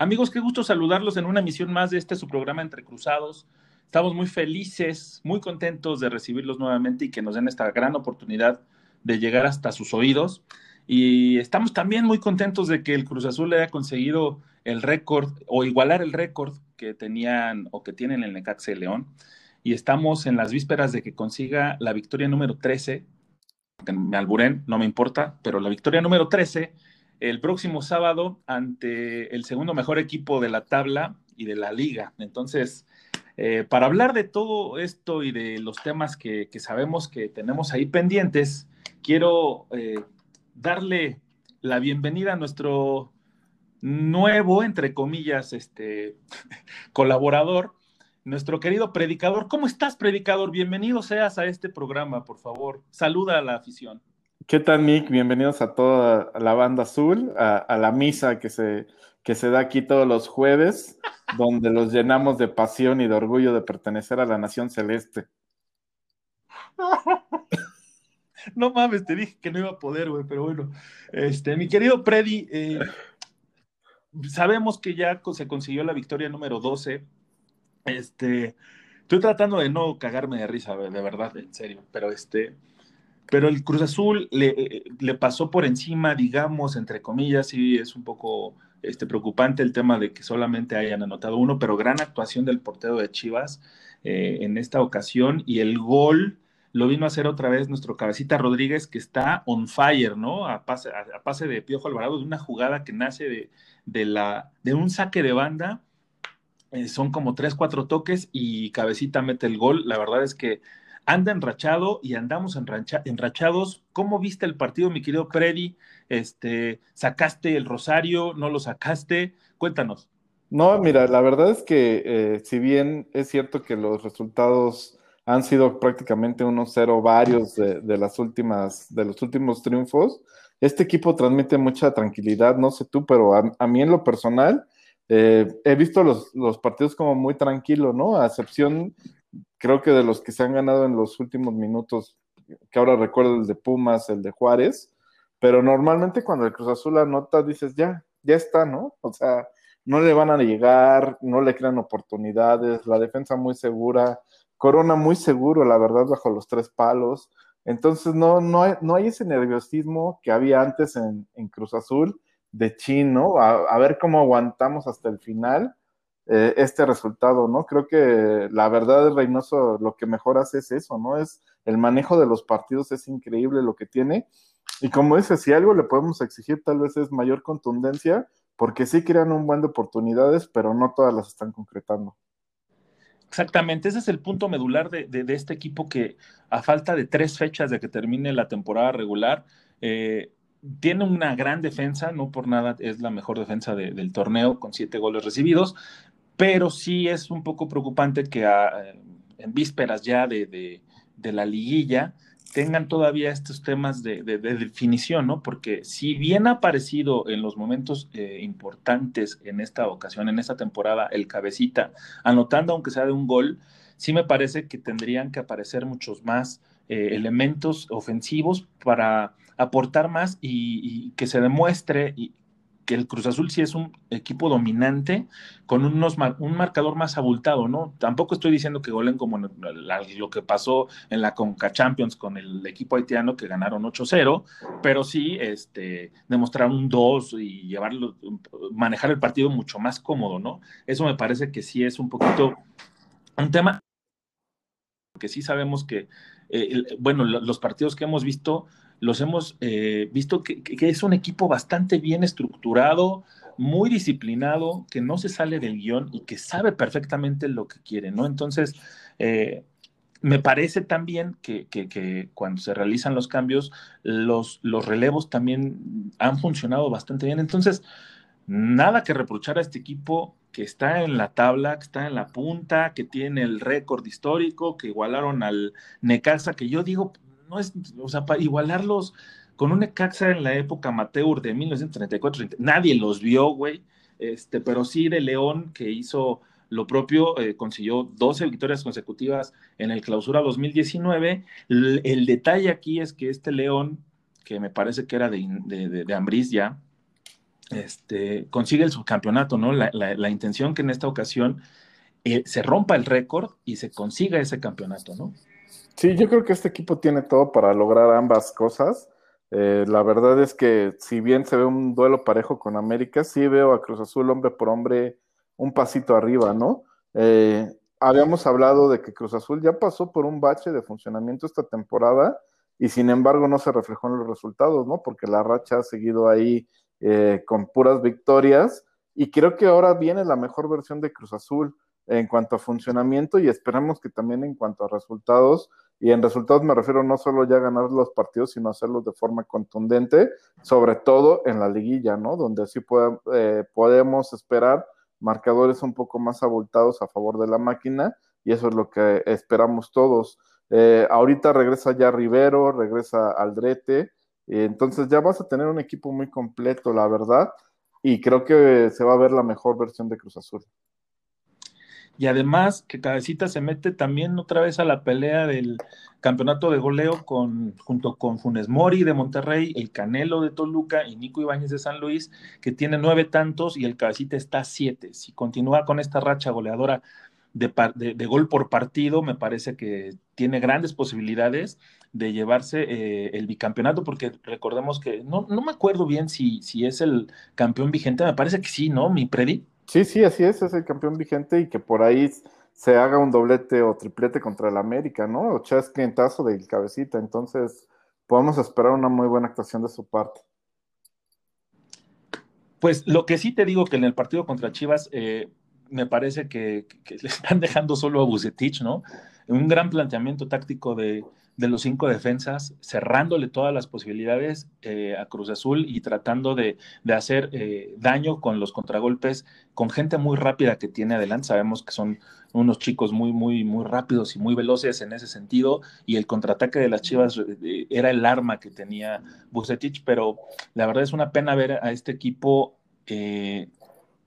Amigos, qué gusto saludarlos en una emisión más de este su programa Entre Cruzados. Estamos muy felices, muy contentos de recibirlos nuevamente y que nos den esta gran oportunidad de llegar hasta sus oídos. Y estamos también muy contentos de que el Cruz Azul haya conseguido el récord o igualar el récord que tenían o que tienen el Necaxa León. Y estamos en las vísperas de que consiga la victoria número 13. Me alburen, no me importa, pero la victoria número 13 el próximo sábado ante el segundo mejor equipo de la tabla y de la liga. Entonces, eh, para hablar de todo esto y de los temas que, sabemos que tenemos ahí pendientes, quiero eh, darle la bienvenida a nuestro nuevo, entre comillas, este colaborador, nuestro querido predicador. ¿Cómo estás, predicador? Bienvenido seas a este programa, por favor. Saluda a la afición. ¿Qué tal, Nick? Bienvenidos a toda la banda azul, a, la misa que se, que se da aquí todos los jueves, donde los llenamos de pasión y de orgullo de pertenecer a la nación celeste. No mames, te dije que no iba a poder, güey, pero bueno. Este, mi querido Predi, eh, sabemos que ya se consiguió la victoria número 12. Este, estoy tratando de no cagarme de risa, de verdad, en serio, pero este, pero el Cruz Azul le, le, pasó por encima, digamos, entre comillas, y es un poco este, preocupante el tema de que solamente hayan anotado uno, pero gran actuación del portero de Chivas eh, en esta ocasión y el gol lo vino a hacer otra vez nuestro cabecita Rodríguez que está on fire, ¿no? A pase, a, pase de Piojo Alvarado, de una jugada que nace de, de, la, de un saque de banda. Eh, son como tres, cuatro toques y cabecita mete el gol. La verdad es que anda enrachado y andamos enrachados. ¿Cómo viste el partido, mi querido Freddy? Este, ¿Sacaste el Rosario? ¿No lo sacaste? Cuéntanos. No, mira, la verdad es que eh, si bien es cierto que los resultados han sido prácticamente unos cero varios de, las últimas, de los últimos triunfos, este equipo transmite mucha tranquilidad, no sé tú, pero a, mí en lo personal, eh, he visto los, los, partidos como muy tranquilos, ¿no? A excepción creo que de los que se han ganado en los últimos minutos, que ahora recuerdo el de Pumas, el de Juárez, pero normalmente cuando el Cruz Azul anota dices, ya, ya está, ¿no? O sea, no le van a llegar, no le crean oportunidades, la defensa muy segura, Corona muy seguro, la verdad, bajo los tres palos. Entonces, no, no, hay, no hay ese nerviosismo que había antes en, Cruz Azul de chino, a, a, ver cómo aguantamos hasta el final eh, este resultado, ¿no? Creo que la verdad, Reynoso, lo que mejor hace es eso, ¿no? Es el manejo de los partidos, es increíble lo que tiene. Y como dice, si algo le podemos exigir, tal vez es mayor contundencia, porque sí crean un buen de oportunidades, pero no todas las están concretando. Exactamente, ese es el punto medular de, este equipo que a falta de tres fechas de que termine la temporada regular, eh, tiene una gran defensa, no por nada es la mejor defensa del torneo con siete goles recibidos, pero sí es un poco preocupante que ah, en vísperas ya de, la liguilla tengan todavía estos temas de, definición, ¿no? Porque si bien ha aparecido en los momentos eh, importantes en esta ocasión, en esta temporada, el cabecita, anotando aunque sea de un gol, sí me parece que tendrían que aparecer muchos más eh, elementos ofensivos para aportar más y, que se demuestre que el Cruz Azul sí es un equipo dominante con unos, un marcador más abultado, ¿no? Tampoco estoy diciendo que golen como lo que pasó en la Conca Champions con el equipo haitiano que ganaron 8-0, pero sí este, demostrar un 2 y llevarlo, manejar el partido mucho más cómodo, ¿no? Eso me parece que sí es un poquito un tema que sí sabemos que, eh, bueno, los partidos que hemos visto los hemos eh, visto que, es un equipo bastante bien estructurado, muy disciplinado, que no se sale del guion y que sabe perfectamente lo que quiere, ¿no? Entonces, eh, me parece también que, que, cuando se realizan los cambios, los, los relevos también han funcionado bastante bien. Entonces, nada que reprochar a este equipo que está en la tabla, que está en la punta, que tiene el récord histórico, que igualaron al Necaxa, que yo digo, no es, o sea, para igualarlos con un Necaxa en la época amateur de 1934, nadie los vio, güey, este, pero sí de León, que hizo lo propio, eh, consiguió 12 victorias consecutivas en el clausura 2019. El, detalle aquí es que este León, que me parece que era de, de, de, ya, este, consigue el subcampeonato, ¿no? La, intención que en esta ocasión eh, se rompa el récord y se consiga ese campeonato, ¿no? Sí, yo creo que este equipo tiene todo para lograr ambas cosas. Eh, la verdad es que si bien se ve un duelo parejo con América, sí veo a Cruz Azul hombre por hombre un pasito arriba, ¿no? Eh, habíamos hablado de que Cruz Azul ya pasó por un bache de funcionamiento esta temporada y sin embargo no se reflejó en los resultados, ¿no? Porque la racha ha seguido ahí eh, con puras victorias y creo que ahora viene la mejor versión de Cruz Azul en cuanto a funcionamiento y esperamos que también en cuanto a resultados, y en resultados me refiero no solo ya a ganar los partidos, sino hacerlos de forma contundente, sobre todo en la liguilla, ¿no? Donde así eh, podemos esperar marcadores un poco más abultados a favor de la máquina, y eso es lo que esperamos todos. Eh, ahorita regresa ya Rivero, regresa Aldrete, y entonces ya vas a tener un equipo muy completo, la verdad, y creo que se va a ver la mejor versión de Cruz Azul. Y además que Cabecita se mete también otra vez a la pelea del campeonato de goleo con, junto con Funes Mori de Monterrey, el Canelo de Toluca y Nico Ibáñez de San Luis, que tiene nueve tantos y el Cabecita está siete. Si continúa con esta racha goleadora de, gol por partido, me parece que tiene grandes posibilidades de llevarse eh, el bicampeonato, porque recordemos que no, no me acuerdo bien si, si es el campeón vigente, me parece que sí, ¿no? Mi predi. Sí, sí, así es, es el campeón vigente y que por ahí se haga un doblete o triplete contra el América, ¿no? O chas clientazo del cabecita, entonces podemos esperar una muy buena actuación de su parte. Pues lo que sí te digo que en el partido contra Chivas eh, me parece que, que, le están dejando solo a Bucetich, ¿no? Un gran planteamiento táctico de, de los cinco defensas, cerrándole todas las posibilidades eh, a Cruz Azul y tratando de, hacer eh, daño con los contragolpes, con gente muy rápida que tiene adelante. Sabemos que son unos chicos muy, muy, muy rápidos y muy veloces en ese sentido, y el contraataque de las Chivas eh, era el arma que tenía Bucetich, pero la verdad es una pena ver a este equipo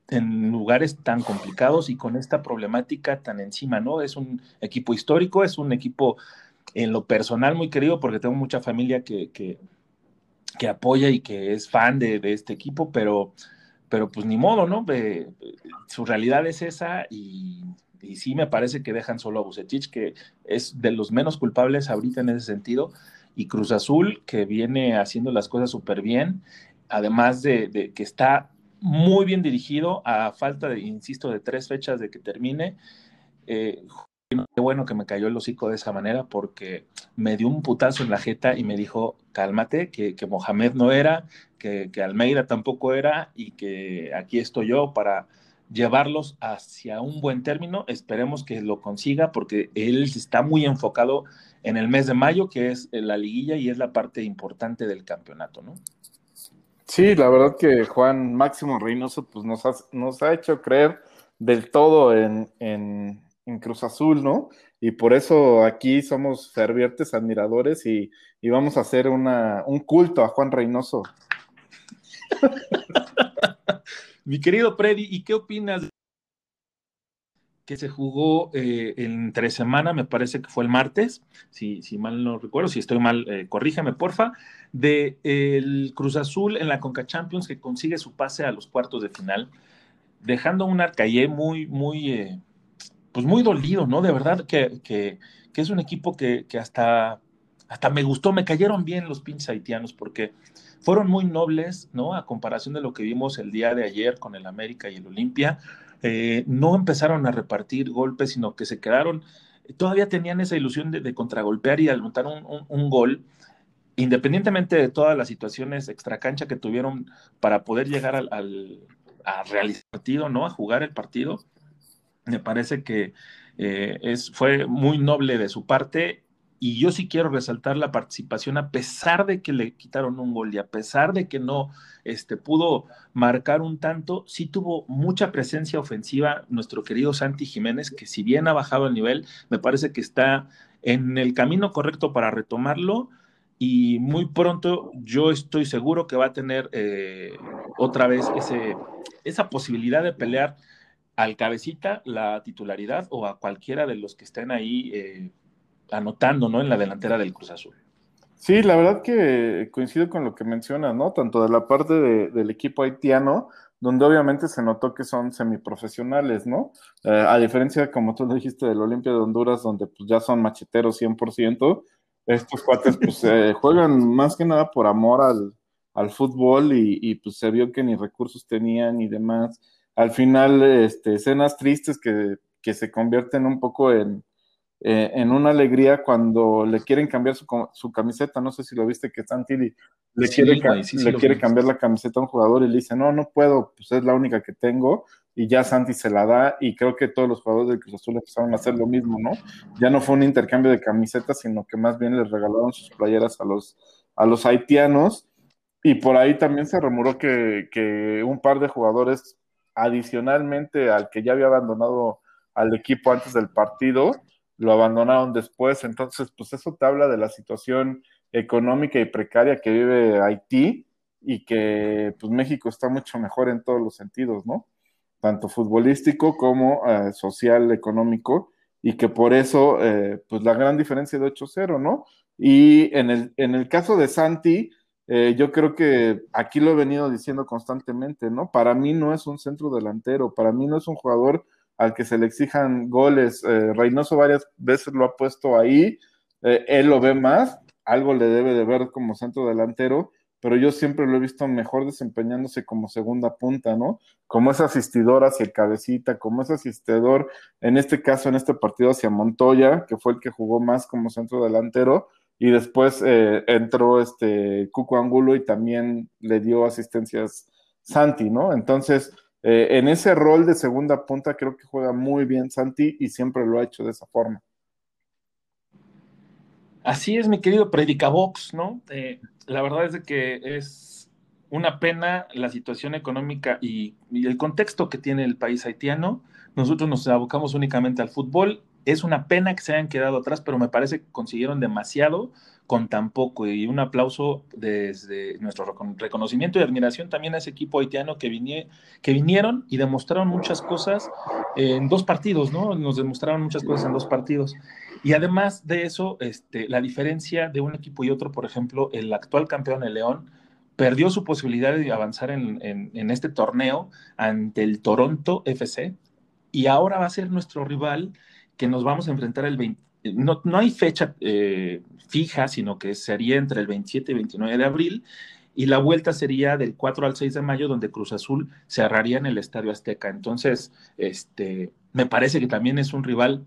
en lugares tan complicados y con esta problemática tan encima, ¿no? Es un equipo histórico, es un equipo en lo personal muy querido porque tengo mucha familia que, que, apoya y que es fan de, este equipo, pero, pero pues ni modo, ¿no? su realidad es esa y, sí me parece que dejan solo a Bucetich, que es de los menos culpables ahorita en ese sentido, y Cruz Azul, que viene haciendo las cosas súper bien, además de, de que está muy bien dirigido, a falta de, insisto, de tres fechas de que termine. Eh, qué bueno que me cayó el hocico de esa manera porque me dio un putazo en la jeta y me dijo, cálmate, que, que Mohamed no era, que, que, Almeida tampoco era y que aquí estoy yo para llevarlos hacia un buen término. Esperemos que lo consiga porque él está muy enfocado en el mes de mayo, que es la liguilla y es la parte importante del campeonato, ¿no? Sí, la verdad que Juan Máximo Reynoso pues nos ha, nos ha hecho creer del todo en, en en Cruz Azul, ¿no? Y por eso aquí somos fervientes admiradores y, vamos a hacer una, un culto a Juan Reynoso. Mi querido Freddy, ¿y qué opinas que se jugó eh, entre semana, me parece que fue el martes, si, si mal no recuerdo, si estoy mal, eh, porfa, de el Cruz Azul en la Conca Champions que consigue su pase a los cuartos de final, dejando un Arcayé muy, muy, eh, pues muy dolido, ¿no? De verdad que, que, es un equipo que, hasta, hasta me gustó, me cayeron bien los pinches haitianos porque fueron muy nobles, ¿no? A comparación de lo que vimos el día de ayer con el América y el Olimpia. Eh, no empezaron a repartir golpes, sino que se quedaron, todavía tenían esa ilusión de, contragolpear y anotar un, un, gol, independientemente de todas las situaciones extracancha que tuvieron para poder llegar al, a realizar el partido, ¿no? A jugar el partido me parece que eh, es, fue muy noble de su parte y yo sí quiero resaltar la participación a pesar de que le quitaron un gol y a pesar de que no este, pudo marcar un tanto, sí tuvo mucha presencia ofensiva nuestro querido Santi Jiménez, que si bien ha bajado el nivel, me parece que está en el camino correcto para retomarlo y muy pronto yo estoy seguro que va a tener eh, otra vez ese, esa posibilidad de pelear al cabecita la titularidad o a cualquiera de los que estén ahí. Eh, anotando, ¿no? En la delantera del Cruz Azul. Sí, la verdad que coincido con lo que menciona, ¿no? Tanto de la parte del equipo haitiano, donde obviamente se notó que son semiprofesionales, ¿no? Eh, a diferencia, como tú lo dijiste, del Olimpia de Honduras, donde pues ya son macheteros 100%, estos cuates pues eh, juegan más que nada por amor al, fútbol y, pues se vio que ni recursos tenían ni demás. Al final, este, escenas tristes que, que se convierten un poco en, eh, en una alegría cuando le quieren cambiar su, camiseta. No sé si lo viste que Santi le, quiere, le quiere cambiar la camiseta a un jugador y le dice, no, no puedo, pues es la única que tengo. Y ya Santi se la da y creo que todos los jugadores del Cruz Azul empezaron a hacer lo mismo, ¿no? Ya no fue un intercambio de camisetas, sino que más bien les regalaron sus playeras a los, a los haitianos. Y por ahí también se rumoró que, que un par de jugadores, adicionalmente al que ya había abandonado al equipo antes del partido, lo abandonaron después. Entonces, pues eso te habla de la situación económica y precaria que vive Haití y que pues México está mucho mejor en todos los sentidos, ¿no? Tanto futbolístico como eh, social, económico, y que por eso, eh, pues la gran diferencia de 8-0, ¿no? Y en el, en el caso de Santi, eh, yo creo que aquí lo he venido diciendo constantemente, ¿no? Para mí no es un centro delantero, para mí no es un jugador al que se le exijan goles. Eh, Reynoso varias veces lo ha puesto ahí, eh, él lo ve más, algo le debe de ver como centro delantero, pero yo siempre lo he visto mejor desempeñándose como segunda punta, ¿no? Como es asistidor hacia el cabecita, como es asistidor, en este caso, en este partido hacia Montoya, que fue el que jugó más como centro delantero, y después eh, entró este Cuco Angulo y también le dio asistencias Santi, ¿no? Entonces, eh, en ese rol de segunda punta creo que juega muy bien Santi y siempre lo ha hecho de esa forma. Así es, mi querido Predicabox, ¿no? Eh, la verdad es que es una pena la situación económica y, el contexto que tiene el país haitiano. Nosotros nos abocamos únicamente al fútbol. Es una pena que se hayan quedado atrás, pero me parece que consiguieron demasiado con tan poco. Y un aplauso desde nuestro reconocimiento y admiración también a ese equipo haitiano que, que vinieron y demostraron muchas cosas en dos partidos, ¿no? Nos demostraron muchas cosas en dos partidos. Y además de eso, este, la diferencia de un equipo y otro, por ejemplo, el actual campeón, el León, perdió su posibilidad de avanzar en, en este torneo ante el Toronto FC y ahora va a ser nuestro rival que nos vamos a enfrentar el 20, no, hay fecha eh, fija, sino que sería entre el 27 y 29 de abril, y la vuelta sería del 4 al 6 de mayo, donde Cruz Azul cerraría en el Estadio Azteca. Entonces, este, me parece que también es un rival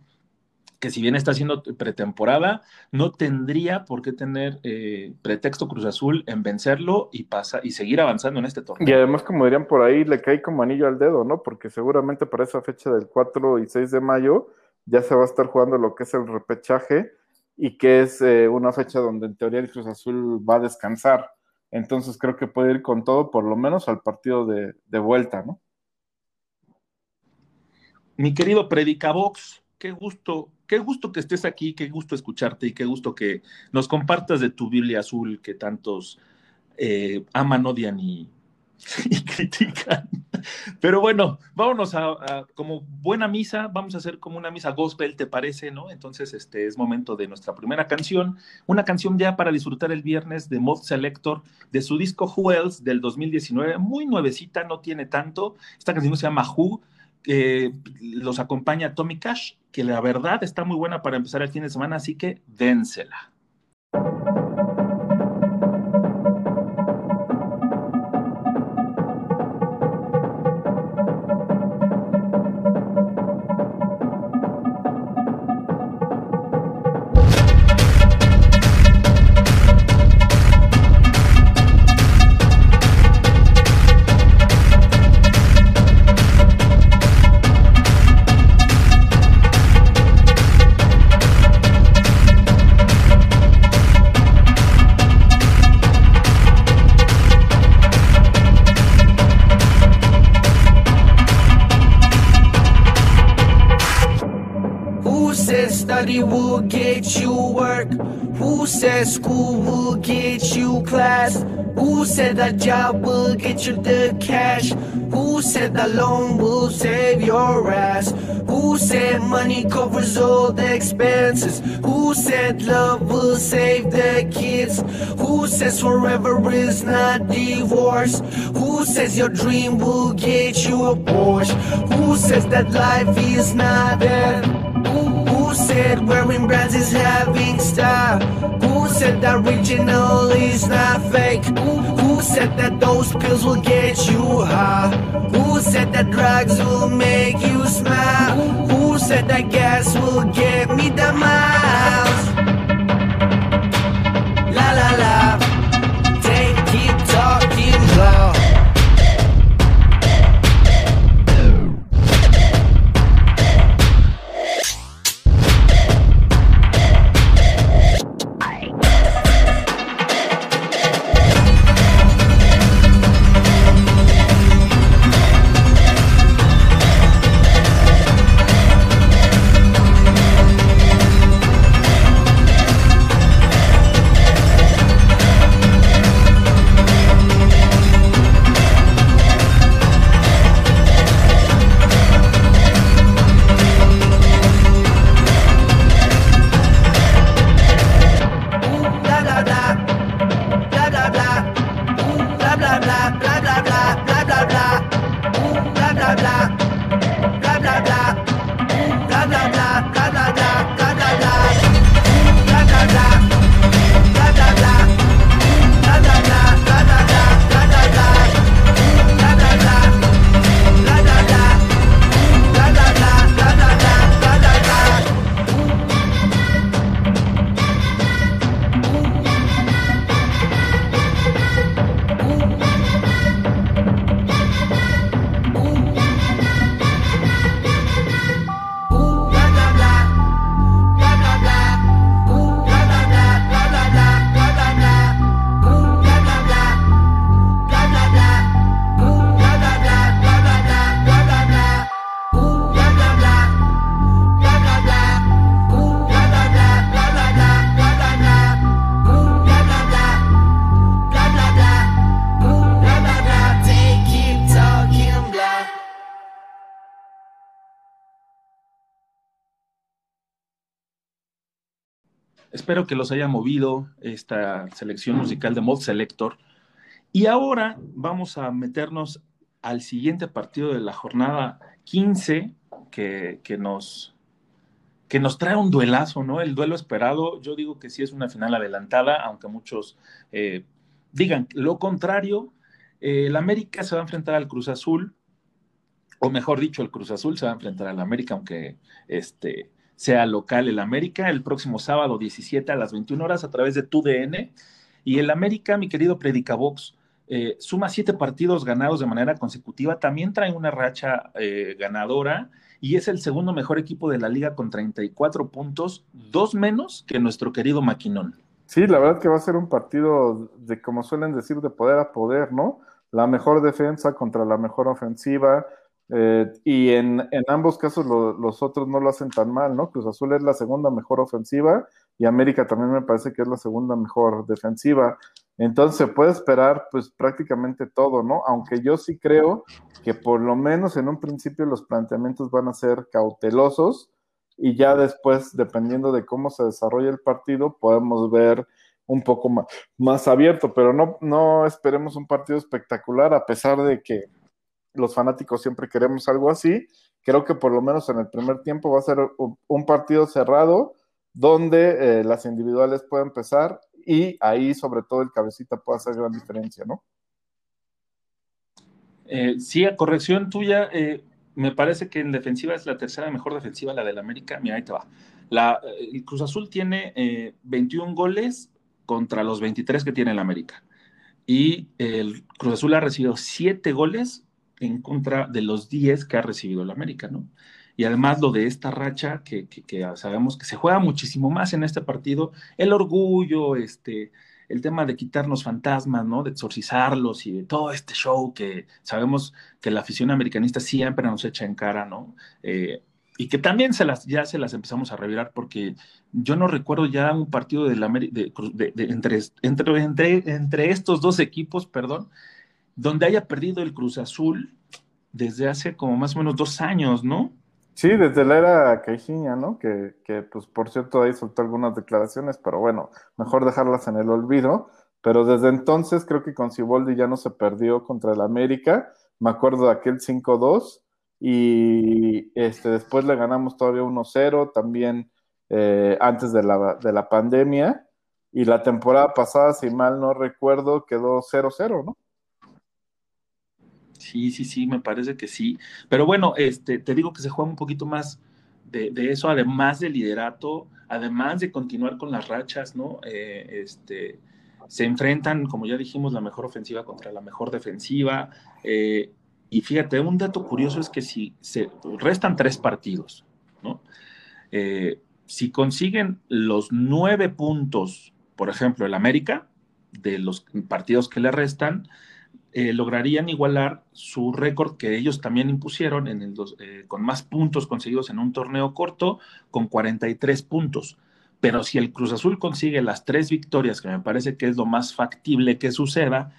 que si bien está haciendo pretemporada, no tendría por qué tener eh, pretexto Cruz Azul en vencerlo y, pasa, y seguir avanzando en este torneo. Y además, como dirían por ahí, le cae como anillo al dedo, ¿no? Porque seguramente para esa fecha del 4 y 6 de mayo ya se va a estar jugando lo que es el repechaje y que es eh, una fecha donde en teoría el Cruz Azul va a descansar. Entonces creo que puede ir con todo, por lo menos al partido de, vuelta, ¿no? Mi querido Predicabox, qué gusto, qué gusto que estés aquí, qué gusto escucharte y qué gusto que nos compartas de tu Biblia azul que tantos eh, aman, odian y, y critican. Pero bueno, vámonos a, como buena misa, vamos a hacer como una misa gospel, ¿te parece? ¿No? Entonces, este es momento de nuestra primera canción, una canción ya para disfrutar el viernes de Mod Selector de su disco Who del 2019, muy nuevecita, no tiene tanto. Esta canción se llama Who. los acompaña Tommy Cash, que la verdad está muy buena para empezar el fin de semana, así que dénsela. said that job will get you the cash? Who said that loan will save your ass? Who said money covers all the expenses? Who said love will save the kids? Who says forever is not divorce? Who says your dream will get you a Porsche? Who says that life is not there? Who, said wearing brands is having style? Who said that original is not fake? Who who said that those pills will get you high? Who said that drugs will make you smile? Who said that gas will get me the mile? Espero que los haya movido esta selección musical de Mod Selector. Y ahora vamos a meternos al siguiente partido de la jornada 15 que, nos, que nos trae un duelazo, ¿no? El duelo esperado, yo digo que sí es una final adelantada, aunque muchos eh, digan lo contrario. el América se va a enfrentar al Cruz Azul, o mejor dicho, el Cruz Azul se va a enfrentar al América, aunque este, sea local el América, el próximo sábado 17 a las 21 horas a través de TUDN. Y el América, mi querido Predicabox, eh, suma siete partidos ganados de manera consecutiva, también trae una racha eh, ganadora y es el segundo mejor equipo de la liga con 34 puntos, dos menos que nuestro querido Maquinón. Sí, la verdad que va a ser un partido de, como suelen decir, de poder a poder, ¿no? La mejor defensa contra la mejor ofensiva, eh, y en, ambos casos los otros no lo hacen tan mal, ¿no? Cruz Azul es la segunda mejor ofensiva y América también me parece que es la segunda mejor defensiva. Entonces se puede esperar pues prácticamente todo, ¿no? Aunque yo sí creo que por lo menos en un principio los planteamientos van a ser cautelosos y ya después, dependiendo de cómo se desarrolla el partido, podemos ver un poco más, más abierto, pero no, no esperemos un partido espectacular a pesar de que los fanáticos siempre queremos algo así. Creo que por lo menos en el primer tiempo va a ser un partido cerrado donde eh, las individuales pueden empezar y ahí sobre todo el cabecita puede hacer gran diferencia, ¿no? Eh, sí, a corrección tuya, eh, me parece que en defensiva es la tercera mejor defensiva, la del América. Mira, ahí te va. La, el Cruz Azul tiene 21 goles contra los 23 que tiene el América. Y el Cruz Azul ha recibido 7 goles en contra de los 10 que ha recibido el América, ¿no? Y además lo de esta racha, que, sabemos que se juega muchísimo más en este partido, el orgullo, este, el tema de quitarnos fantasmas, ¿no? De exorcizarlos y de todo este show que sabemos que la afición americanista siempre nos echa en cara, ¿no? Eh, y que también se las, ya se las empezamos a revirar porque yo no recuerdo ya un partido de la, de, entre, entre, entre, estos dos equipos, perdón, donde haya perdido el Cruz Azul desde hace como más o menos dos años, ¿no? Sí, desde la era Caixinha, ¿no? Que, pues por cierto ahí soltó algunas declaraciones, pero bueno, mejor dejarlas en el olvido. Pero desde entonces creo que con Ciboldi ya no se perdió contra el América. Me acuerdo de aquel 5-2 y este, después le ganamos todavía 1-0, también eh, antes de la, de la pandemia. Y la temporada pasada, si mal no recuerdo, quedó 0-0, ¿no? Sí, sí, sí, me parece que sí. Pero bueno, este, te digo que se juega un poquito más de, eso, además del liderato, además de continuar con las rachas, ¿no? Eh, este, se enfrentan, como ya dijimos, la mejor ofensiva contra la mejor defensiva. Eh, y fíjate, un dato curioso es que si se restan tres partidos, ¿no? Eh, si consiguen los nueve puntos, por ejemplo, el América, de los partidos que le restan, eh, lograrían igualar su récord que ellos también impusieron eh, con más puntos conseguidos en un torneo corto, con 43 puntos. Pero si el Cruz Azul consigue las tres victorias, que me parece que es lo más factible que suceda,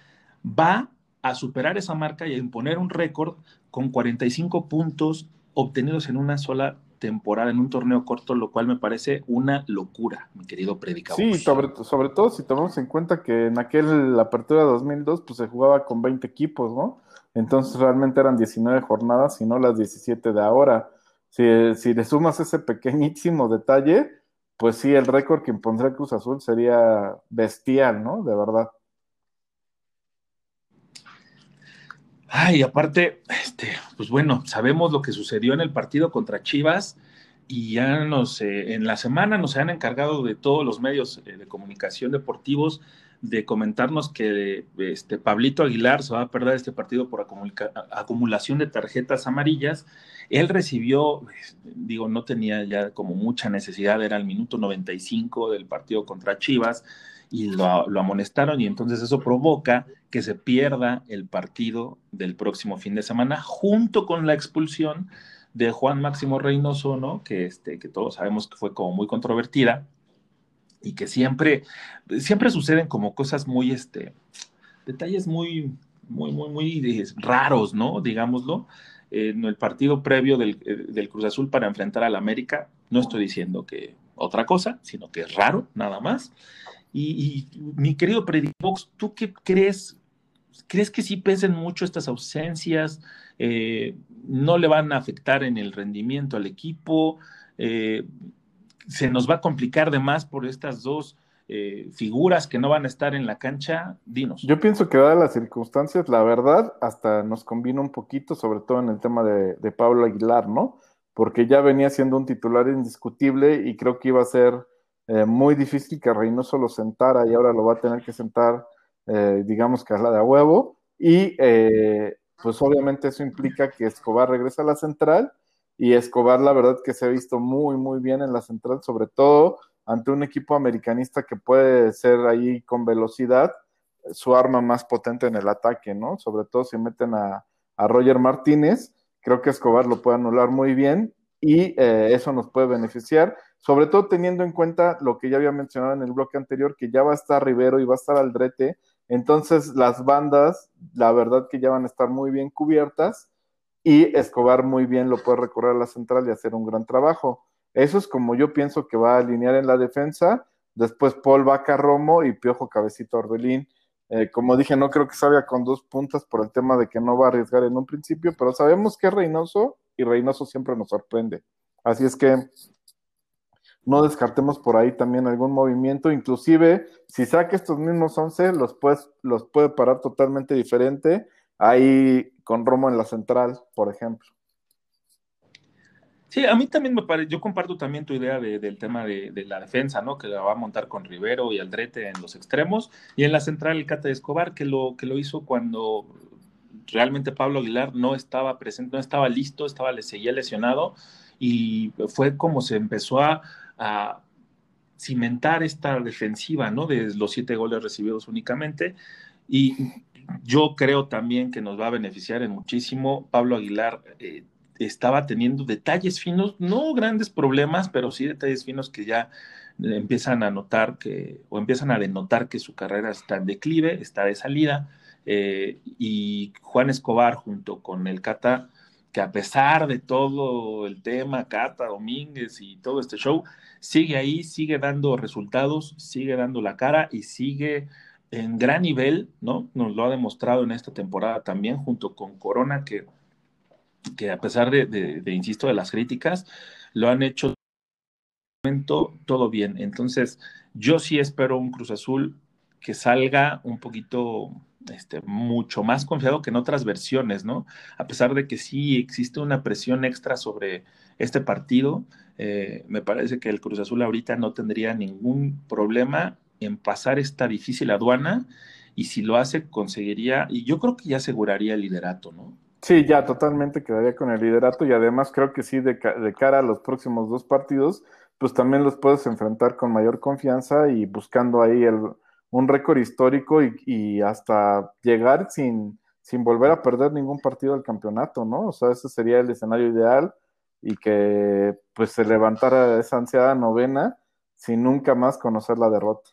va a superar esa marca y a imponer un récord con 45 puntos obtenidos en una sola temporada, en un torneo corto, lo cual me parece una locura, mi querido predicador. Sí, sobre, sobre todo si tomamos en cuenta que en aquel apertura 2002 pues se jugaba con 20 equipos, ¿no? Entonces realmente eran 19 jornadas y no las 17 de ahora. Si, si le sumas ese pequeñísimo detalle, pues sí, el récord que impondría Cruz Azul sería bestial, ¿no? De verdad. Ay, aparte, este, pues bueno, sabemos lo que sucedió en el partido contra Chivas y ya nos, eh, en la semana nos han encargado de todos los medios eh, de comunicación deportivos de comentarnos que este Pablito Aguilar se va a perder este partido por acumulación de tarjetas amarillas. Él recibió, digo, no tenía ya como mucha necesidad, era el minuto 95 del partido contra Chivas y lo, amonestaron y entonces eso provoca que se pierda el partido del próximo fin de semana junto con la expulsión de Juan Máximo Reynoso, ¿no? Que, este, que todos sabemos que fue como muy controvertida y que siempre, siempre suceden como cosas muy, este, detalles muy, muy, muy, muy raros, ¿no? Digámoslo. En el partido previo del, eh, del Cruz Azul para enfrentar al América, no estoy diciendo que otra cosa, sino que es raro, nada más. Y, mi querido Predibox, ¿tú qué crees? ¿Crees que sí pesen mucho estas ausencias? Eh, ¿No le van a afectar en el rendimiento al equipo? Eh, ¿Se nos va a complicar de más por estas dos eh, figuras que no van a estar en la cancha? Dinos. Yo pienso que dadas las circunstancias, la verdad, hasta nos convino un poquito, sobre todo en el tema de Pablo Aguilar, ¿no? Porque ya venía siendo un titular indiscutible y creo que iba a ser eh, muy difícil que Reynoso lo sentara y ahora lo va a tener que sentar, eh, digamos que a la de a huevo. Y eh, pues obviamente eso implica que Escobar regresa a la central y Escobar la verdad que se ha visto muy, muy bien en la central, sobre todo ante un equipo americanista que puede ser ahí con velocidad su arma más potente en el ataque, ¿no? Sobre todo si meten a, a Roger Martínez, creo que Escobar lo puede anular muy bien y eso nos puede beneficiar sobre todo teniendo en cuenta lo que ya había mencionado en el bloque anterior, que ya va a estar Rivero y va a estar Aldrete, entonces las bandas, la verdad que ya van a estar muy bien cubiertas y Escobar muy bien lo puede recorrer a la central y hacer un gran trabajo. Eso es como yo pienso que va a alinear en la defensa. Después Paul Vaca Romo y Piojo Cabecito Orbelín. Eh, como dije, no creo que salga con dos puntas por el tema de que no va a arriesgar en un principio, pero sabemos que es Reynoso y Reynoso siempre nos sorprende. Así es que no descartemos por ahí también algún movimiento, inclusive si saca estos mismos 11, los, los puede parar totalmente diferente, ahí con Romo en la central, por ejemplo. Sí, a mí también me parece, yo comparto también tu idea del tema de, la defensa, ¿no? Que la va a montar con Rivero y Aldrete en los extremos, y en la central el Cate Escobar, que lo, que lo hizo cuando realmente Pablo Aguilar no estaba presente, no estaba listo, estaba, seguía lesionado, y fue como se empezó a, a cimentar esta defensiva, ¿no? De los siete goles recibidos únicamente. Y yo creo también que nos va a beneficiar en muchísimo. Pablo Aguilar eh, estaba teniendo detalles finos, no grandes problemas, pero sí detalles finos que ya empiezan a notar que, o empiezan a denotar que su carrera está en declive, está de salida, eh, y Juan Escobar junto con el Cata, que a pesar de todo el tema, Cata, Domínguez y todo este show, sigue ahí, sigue dando resultados, sigue dando la cara y sigue en gran nivel, ¿no? Nos lo ha demostrado en esta temporada también, junto con Corona, que, que a pesar de, de, insisto, de las críticas, lo han hecho todo bien. Entonces, yo sí espero un Cruz Azul que salga un poquito, este, mucho más confiado que en otras versiones, ¿no? A pesar de que sí existe una presión extra sobre este partido, eh, me parece que el Cruz Azul ahorita no tendría ningún problema en pasar esta difícil aduana y si lo hace conseguiría, y yo creo que ya aseguraría el liderato, ¿no? Sí, ya totalmente quedaría con el liderato y además creo que sí, de, de cara a los próximos dos partidos, pues también los puedes enfrentar con mayor confianza y buscando ahí el, un récord histórico y, hasta llegar sin, sin volver a perder ningún partido del campeonato, ¿no? O sea, ese sería el escenario ideal y que pues se levantara esa ansiada novena sin nunca más conocer la derrota.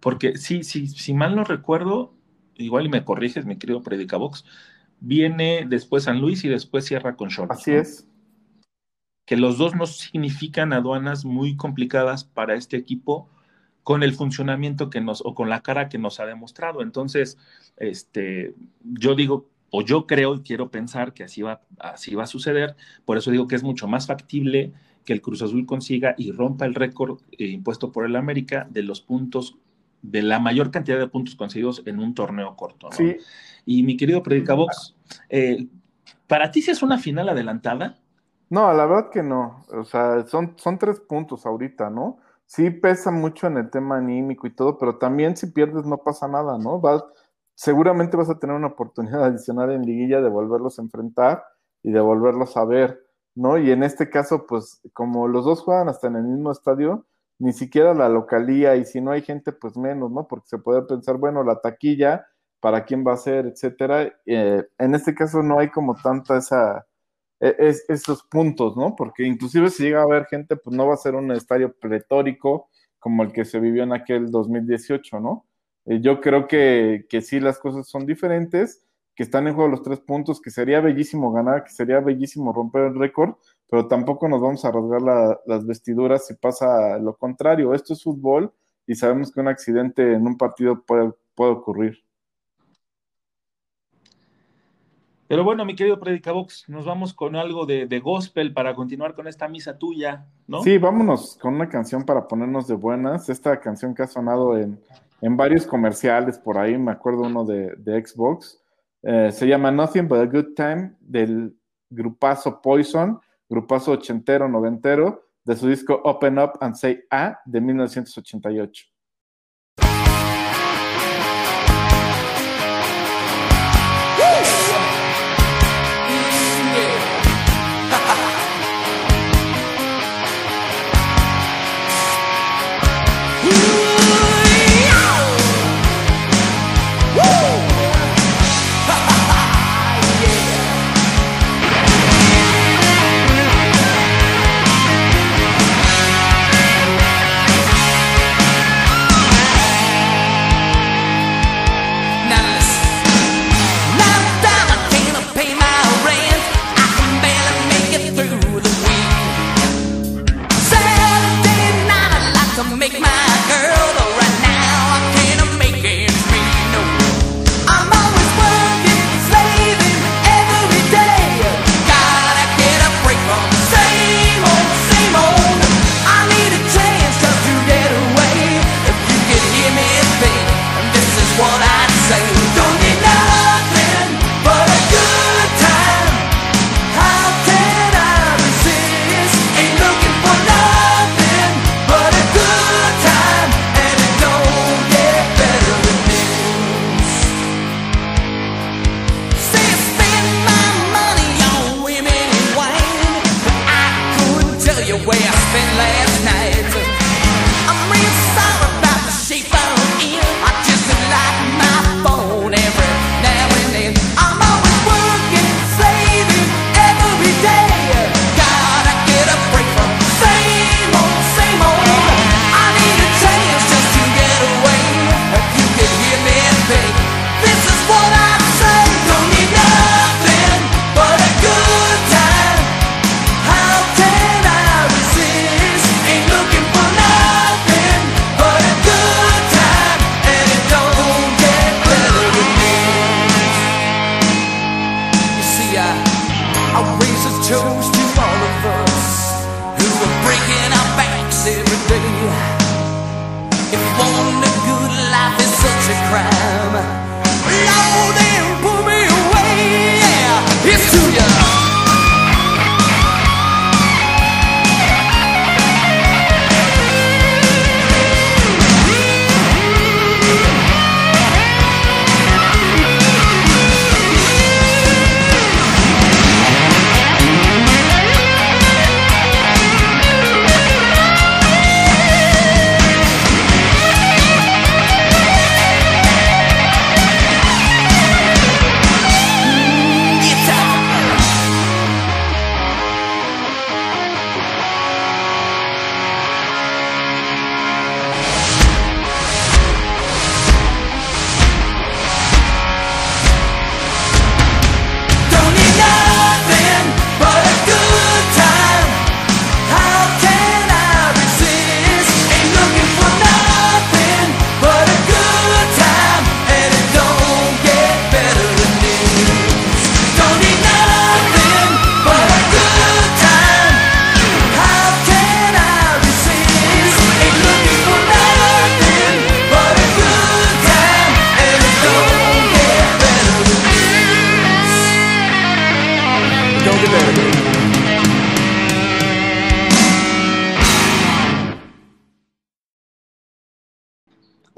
Porque sí, sí, si mal no recuerdo, igual y me corriges, mi querido Predicabox, viene después San Luis y después cierra con Short. Así es que los dos no significan aduanas muy complicadas para este equipo con el funcionamiento que nos, o con la cara que nos ha demostrado. Entonces, este, yo digo, o yo creo y quiero pensar que así va, así va a suceder, por eso digo que es mucho más factible que el Cruz Azul consiga y rompa el récord eh, impuesto por el América de los puntos, de la mayor cantidad de puntos conseguidos en un torneo corto. Sí. Y mi querido Predicabox, eh, ¿para ti si es una final adelantada? No, la verdad que no. O sea, son, son tres puntos ahorita, ¿no? Sí pesa mucho en el tema anímico y todo, pero también si pierdes no pasa nada, ¿no? Seguramente vas a tener una oportunidad adicional en liguilla de volverlos a enfrentar y de volverlos a ver, ¿no? Y en este caso, pues como los dos juegan hasta en el mismo estadio, ni siquiera la localía y si no hay gente, pues menos, ¿no? Porque se puede pensar, bueno, la taquilla, para quién va a ser, etcétera. Eh, en este caso no hay como tanta esa es, esos puntos, ¿no? Porque inclusive si llega a haber gente, pues no va a ser un estadio pletórico como el que se vivió en aquel 2018, ¿no? Eh, yo creo que, que sí las cosas son diferentes, que están en juego los tres puntos, que sería bellísimo ganar, que sería bellísimo romper el récord, pero tampoco nos vamos a rasgar las vestiduras si pasa lo contrario. Esto es fútbol y sabemos que un accidente en un partido puede, puede ocurrir. Pero bueno, mi querido Predicabox, nos vamos con algo de, gospel para continuar con esta misa tuya, ¿no? Sí, vámonos con una canción para ponernos de buenas. Esta canción que ha sonado en, varios comerciales por ahí, me acuerdo uno de, Xbox. Eh, se llama Nothing But a Good Time del grupazo Poison, grupazo ochentero, noventero, de su disco Open Up and Say A de 1988.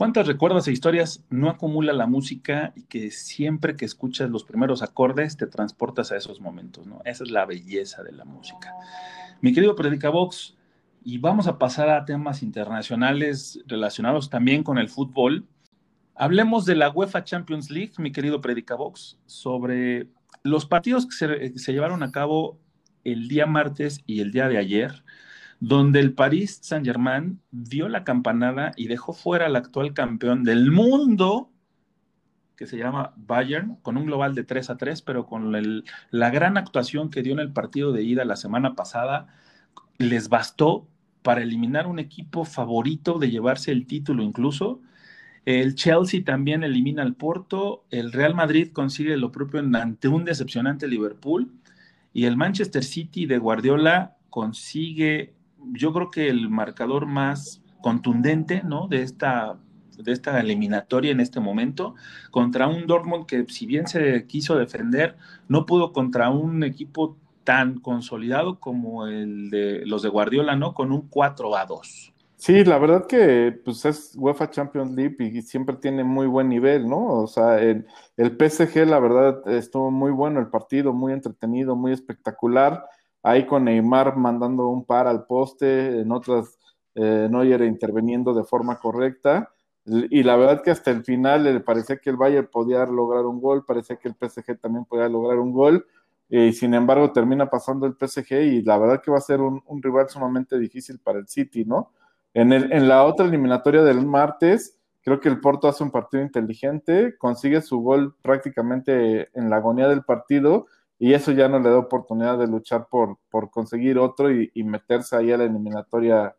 ¿Cuántas recuerdos e historias no acumula la música y que siempre que escuchas los primeros acordes te transportas a esos momentos, ¿no? Esa es la belleza de la música. Mi querido Predicabox, y vamos a pasar a temas internacionales relacionados también con el fútbol. Hablemos de la UEFA Champions League, mi querido Predicabox, sobre los partidos que que se llevaron a cabo el día martes y el día de ayer donde el Paris Saint-Germain dio la campanada y dejó fuera al actual campeón del mundo, que se llama Bayern, con un global de 3 a 3, pero con la gran actuación que dio en el partido de ida la semana pasada, les bastó para eliminar un equipo favorito de llevarse el título incluso. El Chelsea también elimina al Porto, el Real Madrid consigue lo propio ante un decepcionante Liverpool y el Manchester City de Guardiola consigue, yo creo que el marcador más contundente, ¿no? De esta, de esta eliminatoria en este momento, contra un Dortmund que si bien se quiso defender, no pudo contra un equipo tan consolidado como el de los de Guardiola, ¿no? Con un 4 a 2. Sí, la verdad que pues es UEFA Champions League y siempre tiene muy buen nivel, ¿no? O sea, el, el PSG, la verdad, estuvo muy bueno el partido, muy entretenido, muy espectacular. Ahí con Neymar mandando un par al poste, en otras eh, Neuer interviniendo de forma correcta. Y la verdad que hasta el final eh, parecía que el Bayern podía lograr un gol, parecía que el PSG también podía lograr un gol. Y sin embargo, termina pasando el PSG y la verdad que va a ser un, un rival sumamente difícil para el City, ¿no? En, el, en, la otra eliminatoria del martes, creo que el Porto hace un partido inteligente, consigue su gol prácticamente en la agonía del partido y eso ya no le da oportunidad de luchar por, por conseguir otro y, meterse ahí a la eliminatoria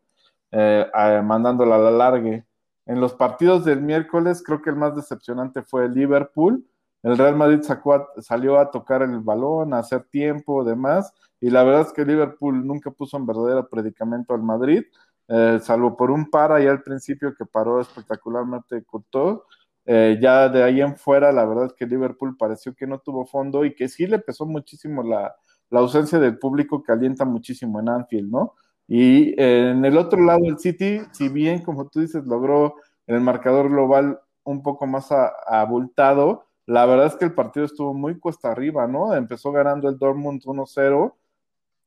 eh, mandándola a la largue. En los partidos del miércoles, creo que el más decepcionante fue el Liverpool. El Real Madrid sacó a, salió a tocar el balón, a hacer tiempo, demás, y la verdad es que Liverpool nunca puso en verdadero predicamento al Madrid eh, salvo por un par ahí al principio que paró espectacularmente Couto. Eh, ya de ahí en fuera, la verdad es que Liverpool pareció que no tuvo fondo y que sí le pesó muchísimo la, la ausencia del público que alienta muchísimo en Anfield, ¿no? Y eh, en el otro lado, el City, si bien, como tú dices, logró el marcador global un poco más abultado, la verdad es que el partido estuvo muy cuesta arriba, ¿no? Empezó ganando el Dortmund 1-0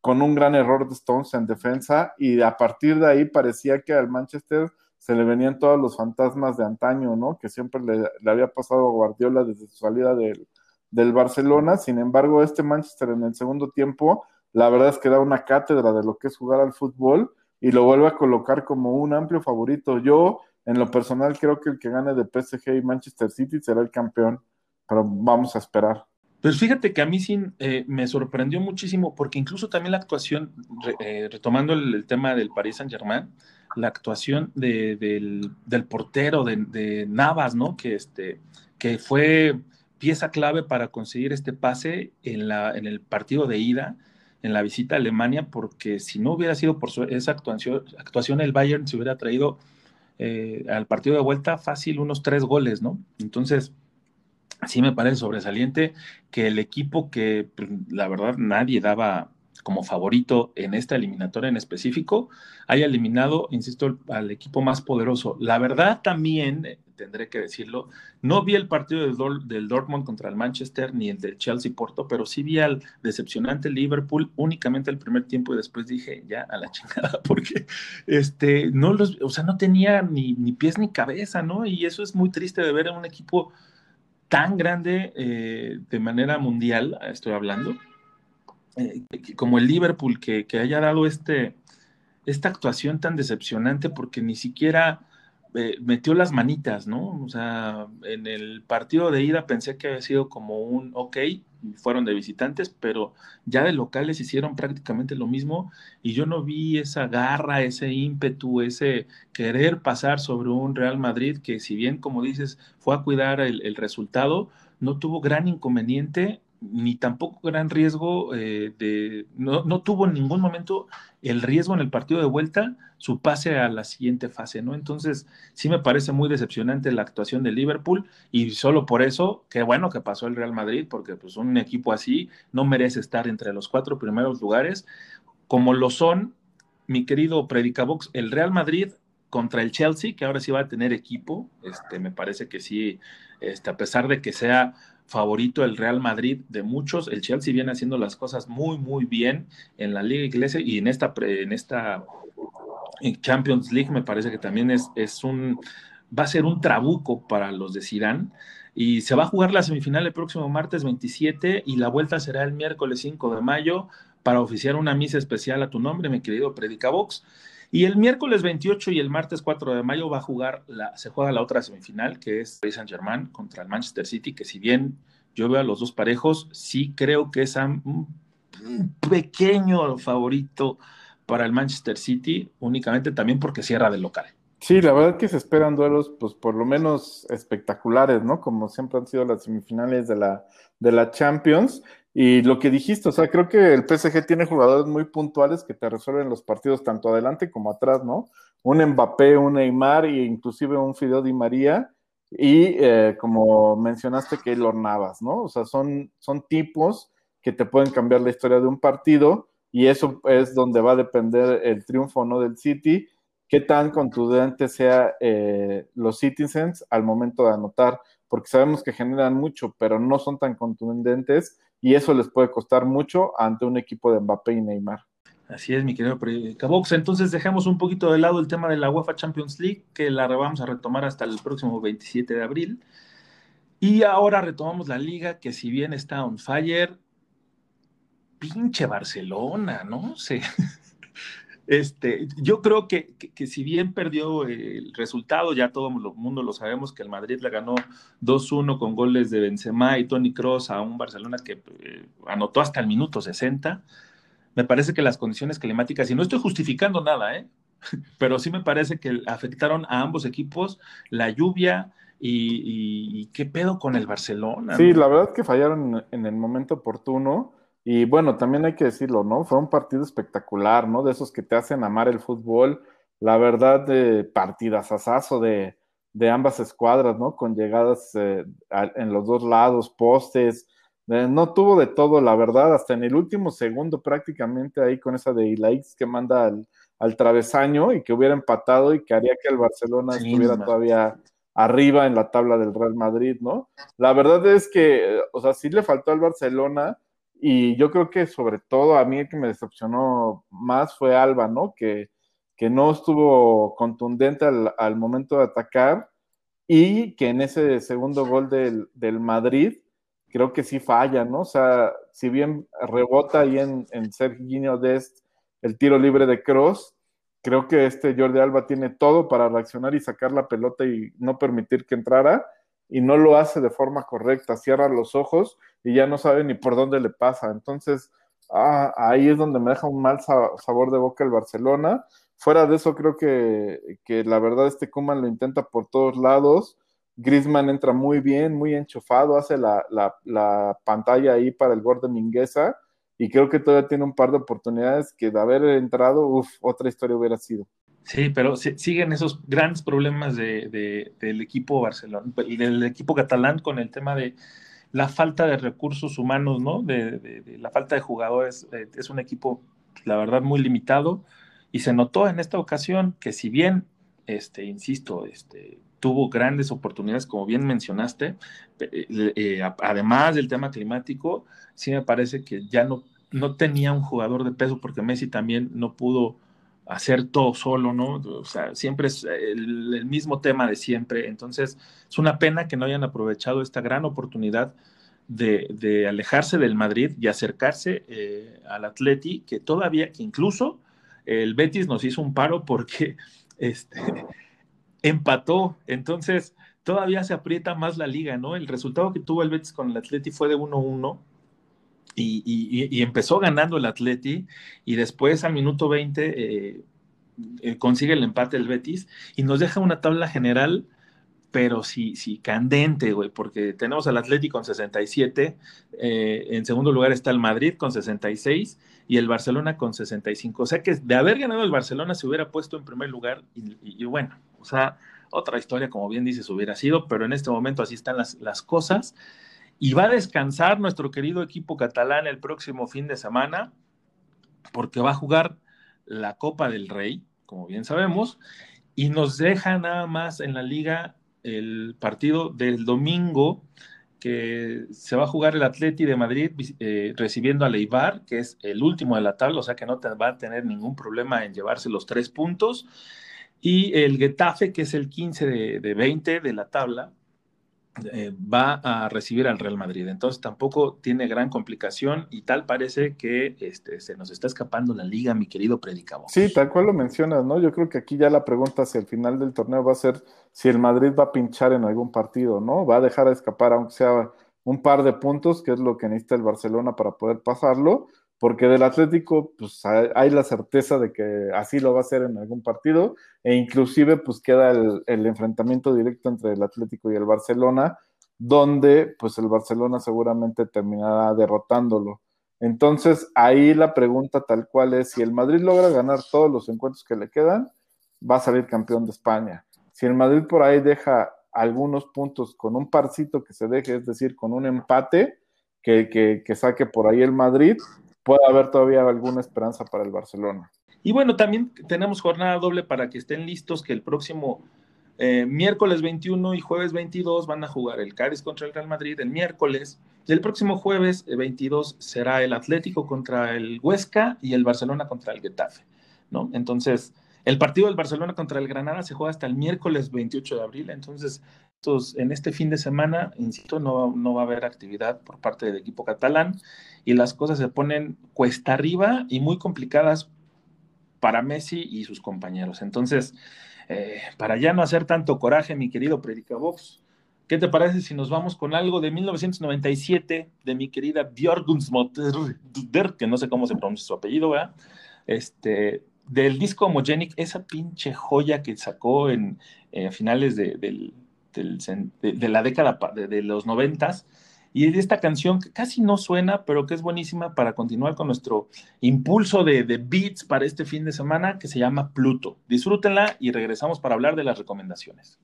con un gran error de Stones en defensa y a partir de ahí parecía que al Manchester se le venían todos los fantasmas de antaño, ¿no? Que siempre le, había pasado a Guardiola desde su salida del, del, Barcelona. Sin embargo, este Manchester en el segundo tiempo, la verdad es que da una cátedra de lo que es jugar al fútbol y lo vuelve a colocar como un amplio favorito. Yo, en lo personal, creo que el que gane de PSG y Manchester City será el campeón, pero vamos a esperar. Pues fíjate que a mí sí eh, me sorprendió muchísimo, porque incluso también la actuación, eh, retomando el, tema del Paris Saint Germain, la actuación de, del, portero de, de, Navas, ¿no? Que, este, que fue pieza clave para conseguir este pase en, la, en el partido de ida, en la visita a Alemania, porque si no hubiera sido por su, esa actuación, actuación, el Bayern se hubiera traído eh, al partido de vuelta fácil unos tres goles, ¿no? Entonces, sí me parece sobresaliente que el equipo que pues, la verdad nadie daba como favorito en esta eliminatoria en específico, haya eliminado, insisto, al equipo más poderoso. La verdad también, eh, tendré que decirlo, no vi el partido del, del, Dortmund contra el Manchester ni el del Chelsea Porto, pero sí vi al decepcionante Liverpool únicamente el primer tiempo y después dije, ya a la chingada, porque este, no los, o sea, no tenía ni, ni pies ni cabeza, ¿no? Y eso es muy triste de ver en un equipo tan grande eh, de manera mundial, estoy hablando, eh, como el Liverpool, que, haya dado este, esta actuación tan decepcionante porque ni siquiera eh, metió las manitas, ¿no? O sea, en el partido de ida pensé que había sido como un ok, fueron de visitantes, pero ya de locales hicieron prácticamente lo mismo y yo no vi esa garra, ese ímpetu, ese querer pasar sobre un Real Madrid que si bien, como dices, fue a cuidar el, resultado, no tuvo gran inconveniente ni tampoco gran riesgo eh, de, no, no, tuvo en ningún momento el riesgo en el partido de vuelta su pase a la siguiente fase, ¿no? Entonces, sí me parece muy decepcionante la actuación de Liverpool y solo por eso, qué bueno que pasó el Real Madrid, porque pues un equipo así no merece estar entre los cuatro primeros lugares, como lo son, mi querido Predicabox, el Real Madrid contra el Chelsea, que ahora sí va a tener equipo, este, me parece que sí, este, a pesar de que sea favorito el Real Madrid de muchos. El Chelsea viene haciendo las cosas muy, muy bien en la Liga Inglesa y en esta, en esta Champions League me parece que también es, es un, va a ser un trabuco para los de Zidane. Y se va a jugar la semifinal el próximo martes 27 y la vuelta será el miércoles 5 de mayo para oficiar una misa especial a tu nombre, mi querido Predicabox. Y el miércoles 28 y el martes 4 de mayo va a jugar la, se juega la otra semifinal, que es Paris Saint Germain contra el Manchester City, que si bien yo veo a los dos parejos, sí creo que es un pequeño favorito para el Manchester City, únicamente también porque cierra del local. Sí, la verdad que se esperan duelos, pues por lo menos espectaculares, ¿no? Como siempre han sido las semifinales de la, de la Champions. Y lo que dijiste, o sea, creo que el PSG tiene jugadores muy puntuales que te resuelven los partidos tanto adelante como atrás, ¿no? Un Mbappé, un Neymar e inclusive un Fideo Di María y eh, como mencionaste, Keylor Navas, ¿no? O sea, son, son tipos que te pueden cambiar la historia de un partido y eso es donde va a depender el triunfo no del City, qué tan contundente sea eh, los Citizens al momento de anotar, porque sabemos que generan mucho, pero no son tan contundentes y eso les puede costar mucho ante un equipo de Mbappé y Neymar. Así es, mi querido Cabox. Entonces dejamos un poquito de lado el tema de la UEFA Champions League, que la vamos a retomar hasta el próximo 27 de abril. Y ahora retomamos la liga, que si bien está on fire, pinche Barcelona, ¿no? sé. Este, yo creo que, si bien perdió el resultado, ya todo el mundo lo sabemos que el Madrid le ganó 2-1 con goles de Benzema y Tony Cross a un Barcelona que eh, anotó hasta el minuto 60. Me parece que las condiciones climáticas, y no estoy justificando nada, ¿eh? pero sí me parece que afectaron a ambos equipos la lluvia y, qué pedo con el Barcelona. Sí, la verdad que fallaron en el momento oportuno y bueno, también hay que decirlo, ¿no? Fue un partido espectacular, ¿no? De esos que te hacen amar el fútbol. La verdad, de partidazazazo de, de ambas escuadras, ¿no? Con llegadas eh, en los dos lados, postes. Eh, no tuvo de todo, la verdad, hasta en el último segundo prácticamente ahí con esa de Ilaix que manda al, al, travesaño y que hubiera empatado y que haría que el Barcelona estuviera todavía arriba en la tabla del Real Madrid, ¿no? La verdad es que, o sea, sí le faltó al Barcelona y yo creo que sobre todo a mí el que me decepcionó más fue Alba, ¿no? Que, que no estuvo contundente al, momento de atacar y que en ese segundo gol del, del, Madrid creo que sí falla, ¿no? O sea, si bien rebota ahí en, en Sergio Dest el tiro libre de Cross, creo que este Jordi Alba tiene todo para reaccionar y sacar la pelota y no permitir que entrara y no lo hace de forma correcta, cierra los ojos y ya no sabe ni por dónde le pasa. Entonces, ah, ahí es donde me deja un mal sabor de boca el Barcelona. Fuera de eso, creo que, que la verdad este Kuman lo intenta por todos lados. Grisman entra muy bien, muy enchufado, hace la, la, pantalla ahí para el gol de Mingueza y creo que todavía tiene un par de oportunidades que de haber entrado, uff, otra historia hubiera sido. Sí, pero siguen esos grandes problemas de, del equipo Barcelona, del equipo catalán con el tema de la falta de recursos humanos, ¿no? De, la falta de jugadores. Eh, es un equipo, la verdad, muy limitado. Y se notó en esta ocasión que si bien, este, insisto, este, tuvo grandes oportunidades, como bien mencionaste, eh, eh, además del tema climático, sí me parece que ya no, no tenía un jugador de peso porque Messi también no pudo hacer todo solo, ¿no? O sea, siempre es el, mismo tema de siempre. Entonces, es una pena que no hayan aprovechado esta gran oportunidad de, alejarse del Madrid y acercarse eh, al Atleti, que todavía, que incluso el Betis nos hizo un paro porque este, empató. Entonces, todavía se aprieta más la liga, ¿no? El resultado que tuvo el Betis con el Atleti fue de 1-1 y, empezó ganando el Atleti y después al minuto 20 eh, eh, consigue el empate el Betis y nos deja una tabla general, pero sí, sí, candente, güey, porque tenemos al Atleti con 67, eh, en segundo lugar está el Madrid con 66 y el Barcelona con 65. O sea que de haber ganado el Barcelona se hubiera puesto en primer lugar y, bueno, o sea, otra historia, como bien dices, hubiera sido, pero en este momento así están las, las cosas. Y va a descansar nuestro querido equipo catalán el próximo fin de semana, porque va a jugar la Copa del Rey, como bien sabemos, y nos deja nada más en la liga el partido del domingo que se va a jugar el Atleti de Madrid eh, recibiendo a Leibar, que es el último de la tabla, o sea que no va a tener ningún problema en llevarse los tres puntos, y el Getafe, que es el 15 de, de 20 de la tabla, eh, va a recibir al Real Madrid. Entonces tampoco tiene gran complicación y tal parece que este, se nos está escapando la liga, mi querido predicabo. Sí, tal cual lo mencionas, ¿no? Yo creo que aquí ya la pregunta hacia el final del torneo va a ser si el Madrid va a pinchar en algún partido, ¿no? Va a dejar de escapar aunque sea un par de puntos, que es lo que necesita el Barcelona para poder pasarlo, porque del Atlético pues hay la certeza de que así lo va a hacer en algún partido e inclusive pues queda el, enfrentamiento directo entre el Atlético y el Barcelona donde pues el Barcelona seguramente terminará derrotándolo. Entonces ahí la pregunta tal cual es si el Madrid logra ganar todos los encuentros que le quedan, va a salir campeón de España. Si el Madrid por ahí deja algunos puntos con un parcito que se deje, es decir, con un empate que, que saque por ahí el Madrid, puede haber todavía alguna esperanza para el Barcelona. Y bueno, también tenemos jornada doble para que estén listos que el próximo eh, miércoles 21 y jueves 22 van a jugar el Cádiz contra el Real Madrid el miércoles. Y el próximo jueves 22 eh, será el Atlético contra el Huesca y el Barcelona contra el Getafe, ¿no? Entonces, el partido del Barcelona contra el Granada se juega hasta el miércoles 28 de abril, entonces en este fin de semana, insisto, no, no va a haber actividad por parte del equipo catalán y las cosas se ponen cuesta arriba y muy complicadas para Messi y sus compañeros. Entonces, eh, para ya no hacer tanto coraje, mi querido Predicabox, ¿qué te parece si nos vamos con algo de 1997 de mi querida Björgensmotter, que no sé cómo se pronuncia su apellido. Este, del disco Homogenic, esa pinche joya que sacó en finales de, del, de, la década de, los noventas, y de esta canción que casi no suena, pero que es buenísima para continuar con nuestro impulso de, de, beats para este fin de semana, que se llama Pluto. Disfrútenla y regresamos para hablar de las recomendaciones.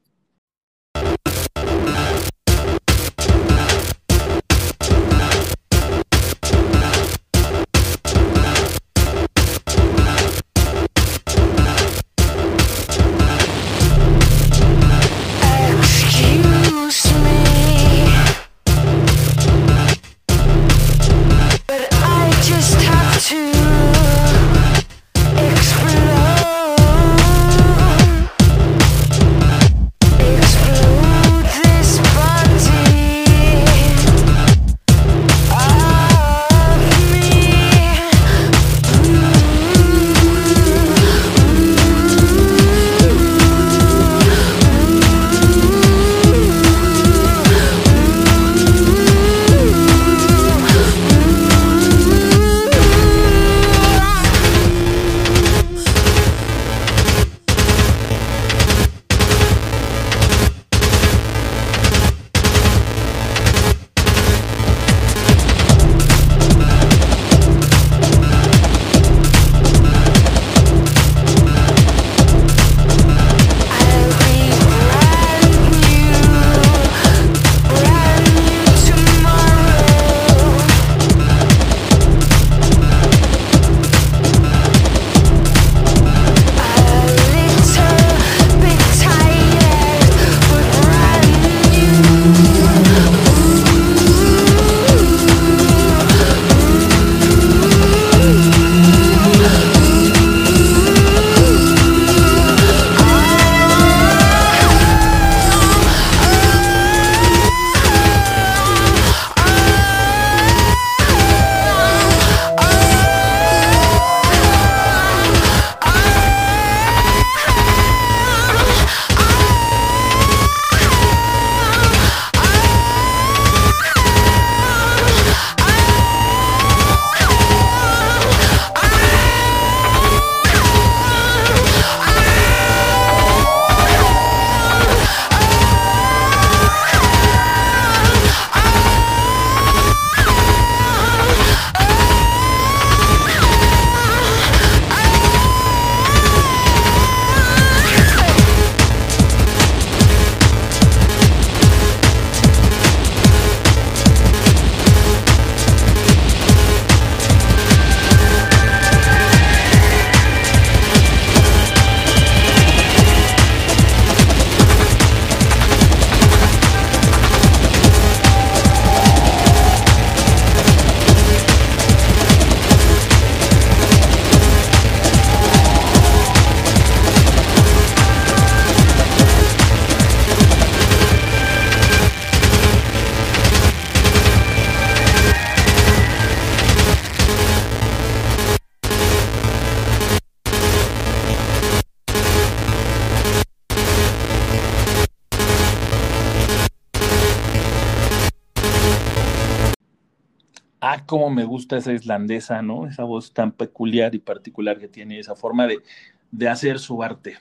Ah, cómo me gusta esa islandesa, ¿no? Esa voz tan peculiar y particular que tiene, esa forma de, de hacer su arte.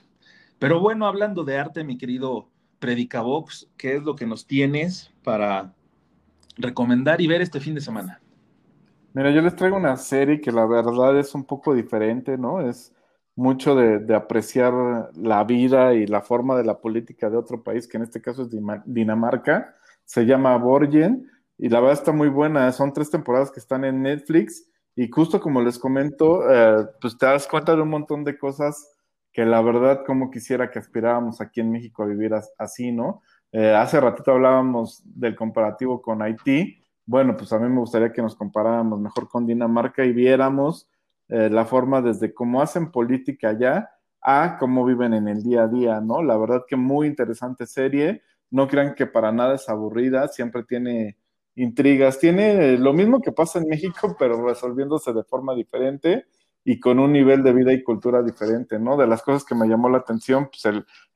Pero bueno, hablando de arte, mi querido Predicabox, ¿qué es lo que nos tienes para recomendar y ver este fin de semana? Mira, yo les traigo una serie que la verdad es un poco diferente, ¿no? Es mucho de, de apreciar la vida y la forma de la política de otro país, que en este caso es Dinamarca. Se llama Borgen y la verdad está muy buena. Son tres temporadas que están en Netflix y justo como les comento, eh, pues te das cuenta de un montón de cosas que la verdad como quisiera que aspiráramos aquí en México a vivir así, ¿no? Eh, hace ratito hablábamos del comparativo con Haití. Bueno, pues a mí me gustaría que nos comparáramos mejor con Dinamarca y viéramos eh, la forma desde cómo hacen política allá a cómo viven en el día a día, ¿no? La verdad que muy interesante serie. No crean que para nada es aburrida, siempre tiene intrigas. Tiene lo mismo que pasa en México, pero resolviéndose de forma diferente y con un nivel de vida y cultura diferente, ¿no? De las cosas que me llamó la atención, pues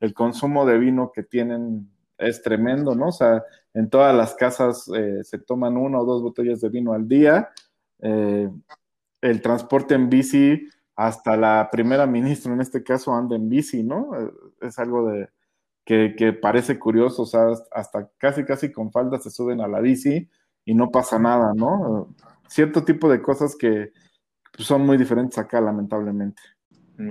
el, consumo de vino que tienen es tremendo, ¿no? O sea, en todas las casas eh, se toman una o dos botellas de vino al día. Eh, el transporte en bici, hasta la primera ministra en este caso anda en bici, ¿no? Eh, es algo de, que, parece curioso, o sea, hasta casi, casi con falda se suben a la bici y no pasa nada, ¿no? Cierto tipo de cosas que son muy diferentes acá, lamentablemente.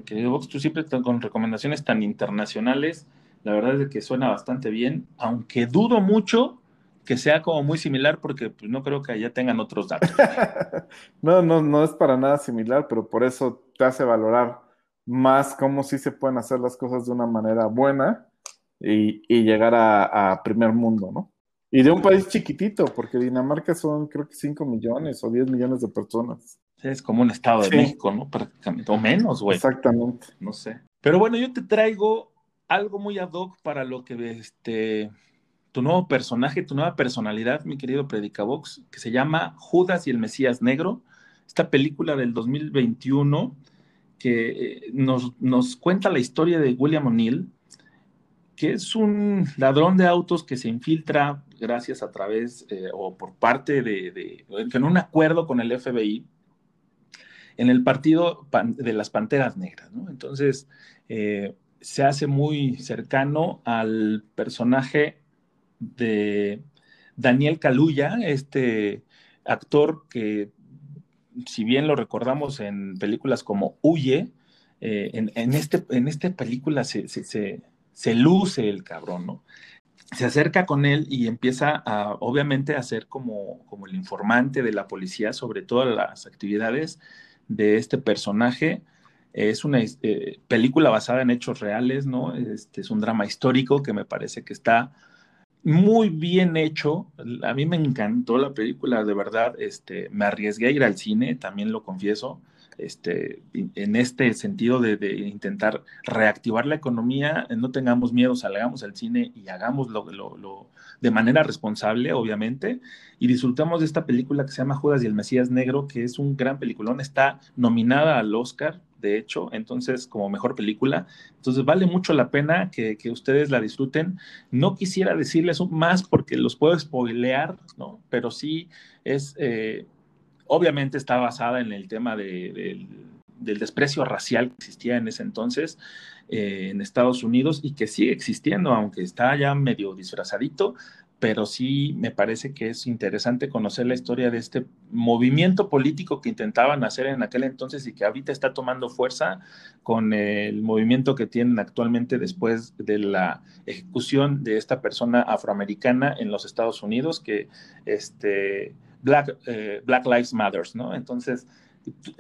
Querido Vox, tú siempre con recomendaciones tan internacionales, la verdad es que suena bastante bien, aunque dudo mucho que sea como muy similar porque pues, no creo que allá tengan otros datos. no, no, no es para nada similar, pero por eso te hace valorar más cómo sí se pueden hacer las cosas de una manera buena y, llegar a, primer mundo, ¿no? Y de un país chiquitito, porque Dinamarca son creo que 5 millones o 10 millones de personas. Es como un estado de México, ¿no? Prácticamente, o menos, güey. Exactamente. No sé. Pero bueno, yo te traigo algo muy ad hoc para lo que este tu nuevo personaje, tu nueva personalidad, mi querido Predicabox, que se llama Judas y el Mesías Negro. Esta película del 2021 que eh, nos, nos cuenta la historia de William O'Neill, que es un ladrón de autos que se infiltra gracias a través eh, o por parte de, en un acuerdo con el FBI en el partido de las Panteras Negras. Entonces, eh, se hace muy cercano al personaje de Daniel Kaluuya, este actor que, si bien lo recordamos en películas como Huye, eh, en, este, en esta película se luce el cabrón, ¿no? Se acerca con él y empieza a, obviamente, a ser como, como el informante de la policía sobre todas las actividades de este personaje. Es una eh, película basada en hechos reales, ¿no? Este es un drama histórico que me parece que está muy bien hecho. A mí me encantó la película, de verdad. Este, me arriesgué a ir al cine, también lo confieso este, en este sentido de, intentar reactivar la economía, no tengamos miedo, salgamos al cine y hagámoslo lo, de manera responsable, obviamente, y disfrutamos de esta película que se llama Judas y el Mesías Negro, que es un gran peliculón, está nominada al Oscar, de hecho, entonces como mejor película, entonces vale mucho la pena que, ustedes la disfruten. No quisiera decirles más porque los puedo spoilear, ¿no? Pero sí es... Eh, obviamente está basada en el tema del desprecio racial que existía en ese entonces eh, en Estados Unidos y que sigue existiendo, aunque está ya medio disfrazadito, pero sí me parece que es interesante conocer la historia de este movimiento político que intentaban hacer en aquel entonces y que ahorita está tomando fuerza con el movimiento que tienen actualmente después de la ejecución de esta persona afroamericana en los Estados Unidos, que este Black, eh, Black Lives Matters, ¿no? Entonces,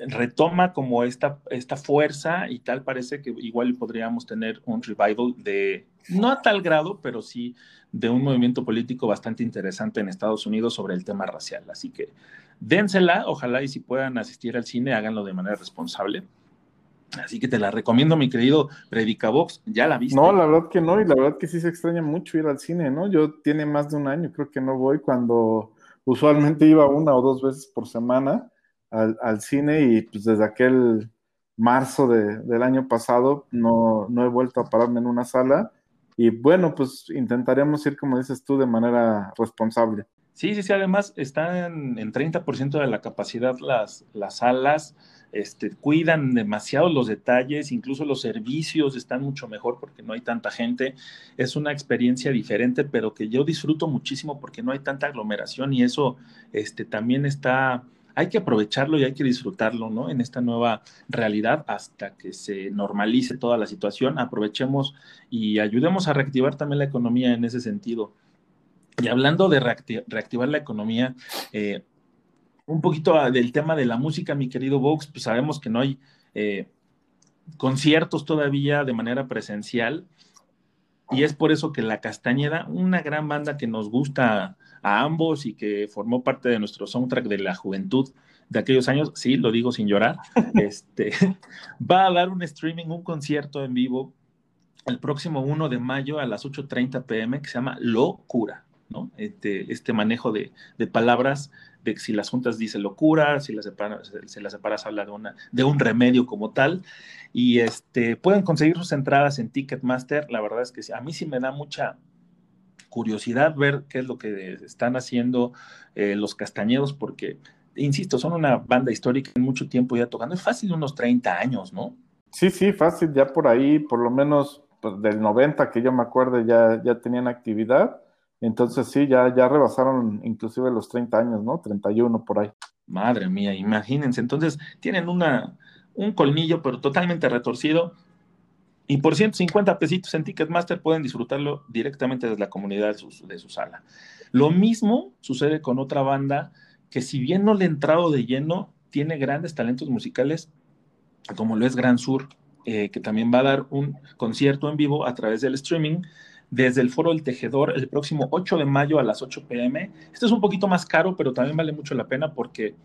retoma como esta, esta fuerza y tal parece que igual podríamos tener un revival de, no a tal grado, pero sí de un movimiento político bastante interesante en Estados Unidos sobre el tema racial. Así que dénsela, ojalá y si puedan asistir al cine, háganlo de manera responsable. Así que te la recomiendo, mi querido Predicabox. ¿Ya la viste? No, la verdad que no, y la verdad que sí se extraña mucho ir al cine, ¿no? Yo tiene más de un año, creo que no voy cuando usualmente iba una o dos veces por semana al, cine y pues desde aquel marzo del año pasado no, no, he vuelto a pararme en una sala y bueno, pues intentaremos ir, como dices tú, de manera responsable. Sí, sí, sí, además están en 30% de la capacidad las, las salas, este, cuidan demasiado los detalles, incluso los servicios están mucho mejor porque no hay tanta gente. Es una experiencia diferente, pero que yo disfruto muchísimo porque no hay tanta aglomeración y eso este, también está, hay que aprovecharlo y hay que disfrutarlo, ¿no? En esta nueva realidad hasta que se normalice toda la situación, aprovechemos y ayudemos a reactivar también la economía en ese sentido. Y hablando de reactivar la economía, eh, un poquito del tema de la música, mi querido Vox, pues sabemos que no hay eh, conciertos todavía de manera presencial y es por eso que La Castañeda, una gran banda que nos gusta a ambos y que formó parte de nuestro soundtrack de la juventud de aquellos años, sí, lo digo sin llorar, este, va a dar un streaming, un concierto en vivo el próximo 1 de mayo a las 8.30 pm que se llama Locura, ¿no? Este, este manejo de, de palabras de si las juntas dice locura, si las separas, si las separas habla de, una, de un remedio como tal. Y este, pueden conseguir sus entradas en Ticketmaster. La verdad es que a mí sí me da mucha curiosidad ver qué es lo que están haciendo eh, los castañeros, porque, insisto, son una banda histórica en mucho tiempo ya tocando. Es fácil unos 30 años, ¿no? Sí, sí, fácil, ya por ahí, por lo menos pues, del 90 que yo me acuerdo, ya, ya tenían actividad. Entonces sí, ya, ya rebasaron inclusive los 30 años, ¿no? 31 por ahí. Madre mía, imagínense. Entonces tienen una, un colmillo, pero totalmente retorcido. Y por 150 pesitos en Ticketmaster pueden disfrutarlo directamente desde la comunidad de su, sala. Lo mismo sucede con otra banda que si bien no le ha entrado de lleno, tiene grandes talentos musicales, como lo es Gran Sur, eh, que también va a dar un concierto en vivo a través del streaming desde el Foro del Tejedor el próximo 8 de mayo a las 8 pm. Esto es un poquito más caro, pero también vale mucho la pena porque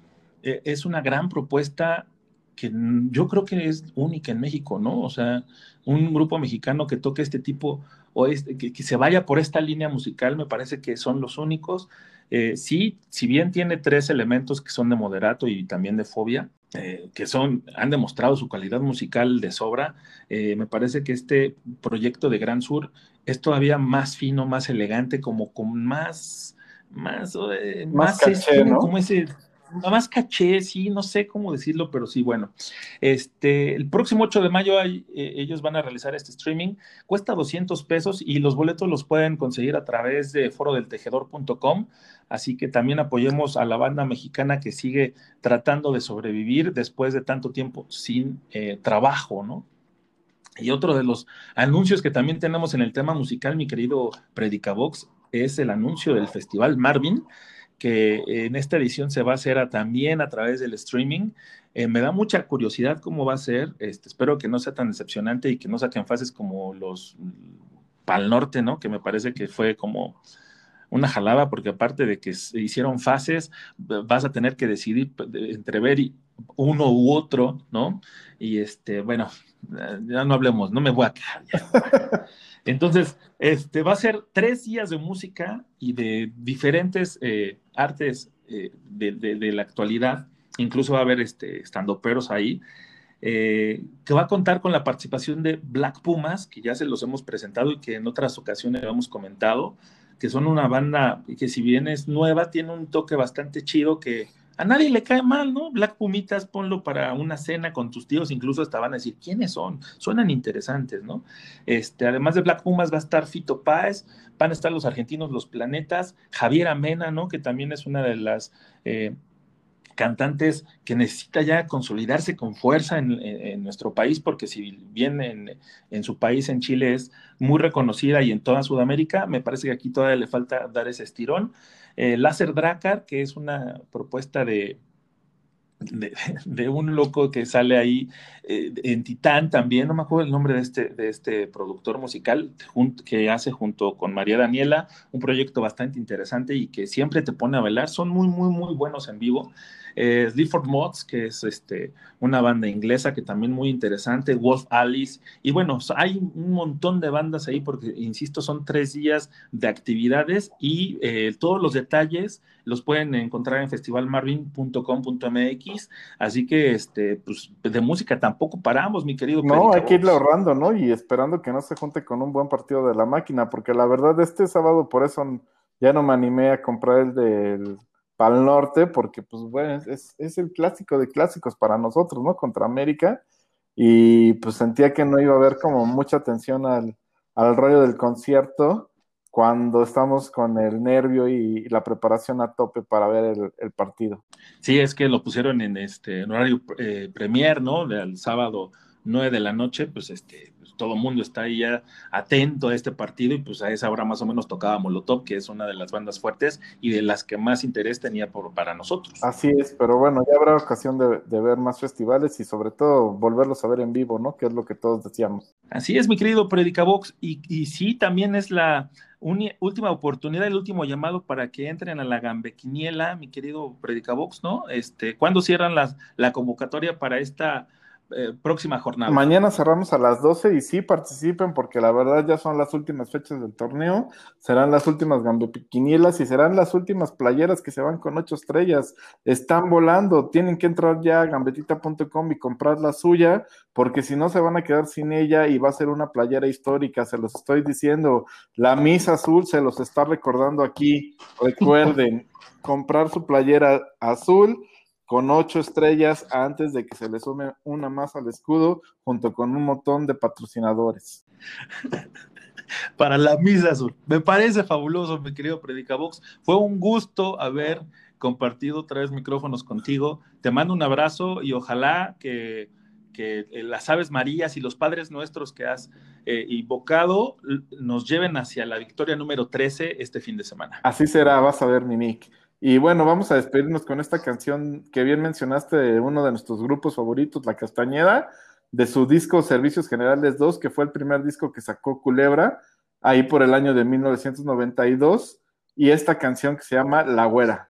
eh, es una gran propuesta que yo creo que es única en México, ¿no? O sea, un grupo mexicano que toque este tipo o este, que, se vaya por esta línea musical, me parece que son los únicos. Eh, sí, si bien tiene tres elementos que son de moderato y también de fobia, eh, que son, han demostrado su calidad musical de sobra, me parece que este proyecto de Gran Sur es todavía más fino, más elegante, como con más, más, eh, más, caché, ¿no? como ese, más caché, sí, no sé cómo decirlo, pero sí, bueno. Este, el próximo 8 de mayo eh, ellos van a realizar este streaming, cuesta 200 pesos y los boletos los pueden conseguir a través de forodeltejedor.com, así que también apoyemos a la banda mexicana que sigue tratando de sobrevivir después de tanto tiempo sin eh, trabajo, ¿no? Y otro de los anuncios que también tenemos en el tema musical, mi querido Predicabox, es el anuncio del Festival Marvin, que en esta edición se va a hacer también a través del streaming. Eh, me da mucha curiosidad cómo va a ser. Este, espero que no sea tan decepcionante y que no saquen fases como los Pal Norte, ¿no? Que me parece que fue como una jalada, porque aparte de que se hicieron fases, vas a tener que decidir entre ver uno u otro, ¿no? Y este, bueno, ya no hablemos, no me voy a quejar. Entonces, este, va a ser tres días de música y de diferentes eh, artes eh, de, la actualidad. Incluso va a haber este, peros ahí, eh, que va a contar con la participación de Black Pumas, que ya se los hemos presentado y que en otras ocasiones hemos comentado, que son una banda que si bien es nueva, tiene un toque bastante chido que a nadie le cae mal, ¿no? Black Pumitas, ponlo para una cena con tus tíos, incluso hasta van a decir, ¿quiénes son? Suenan interesantes, ¿no? Este, además de Black Pumas va a estar Fito Páez, van a estar los argentinos Los Planetas, Javier Amena, ¿no? Que también es una de las eh, cantantes que necesita ya consolidarse con fuerza en, nuestro país, porque si bien en, en, su país, en Chile, es muy reconocida y en toda Sudamérica, me parece que aquí todavía le falta dar ese estirón. Eh, Láser Dracar, que es una propuesta de, de, un loco que sale ahí eh, en Titán también, no me acuerdo el nombre de este, de este productor musical que hace junto con María Daniela, un proyecto bastante interesante y que siempre te pone a bailar, son muy, muy, muy buenos en vivo eh, Sleaford Mods, que es este, una banda inglesa que también muy interesante, Wolf Alice, y bueno, hay un montón de bandas ahí porque, insisto, son tres días de actividades y eh, todos los detalles los pueden encontrar en festivalmarvin.com.mx MX, así que este, pues de música tampoco paramos, mi querido. No, hay que irle ahorrando, ¿no? Y esperando que no se junte con un buen partido de la máquina, porque la verdad este sábado por eso ya no me animé a comprar el del Pal Norte, porque pues bueno, es, es el clásico de clásicos para nosotros, ¿no? Contra América, y pues sentía que no iba a haber como mucha atención al, al rollo del concierto cuando estamos con el nervio y la preparación a tope para ver el, partido. Sí, es que lo pusieron en este horario eh, premier, ¿no? Del sábado 9 de la noche, pues este, todo el mundo está ahí ya atento a este partido y pues a esa hora más o menos tocaba Molotov, que es una de las bandas fuertes y de las que más interés tenía por, para nosotros. Así es, pero bueno, ya habrá ocasión de, ver más festivales y sobre todo volverlos a ver en vivo, ¿no? Que es lo que todos decíamos. Así es, mi querido Predicabox, y, y sí, también es la última oportunidad, el último llamado para que entren a la Gambequiniela, mi querido Predicabox, ¿no? Este, ¿cuándo cierran las, la convocatoria para esta eh, próxima jornada. Mañana cerramos a las 12 y sí participen porque la verdad ya son las últimas fechas del torneo, serán las últimas gambequinielas y serán las últimas playeras que se van con ocho estrellas. Están volando, tienen que entrar ya a gambetita.com y comprar la suya porque si no se van a quedar sin ella y va a ser una playera histórica, se los estoy diciendo. La misa azul se los está recordando aquí. Recuerden, comprar su playera azul con ocho estrellas antes de que se le sume una más al escudo, junto con un montón de patrocinadores. Para la misa azul. Me parece fabuloso, mi querido Predicabox. Fue un gusto haber compartido tres micrófonos contigo. Te mando un abrazo y ojalá que, que las aves marías y los padres nuestros que has eh, invocado nos lleven hacia la victoria número 13 este fin de semana. Así será, vas a ver, mi Nick. Y bueno, vamos a despedirnos con esta canción que bien mencionaste de uno de nuestros grupos favoritos, La Castañeda, de su disco Servicios Generales 2, que fue el primer disco que sacó Culebra, ahí por el año de 1992, y esta canción que se llama La Güera.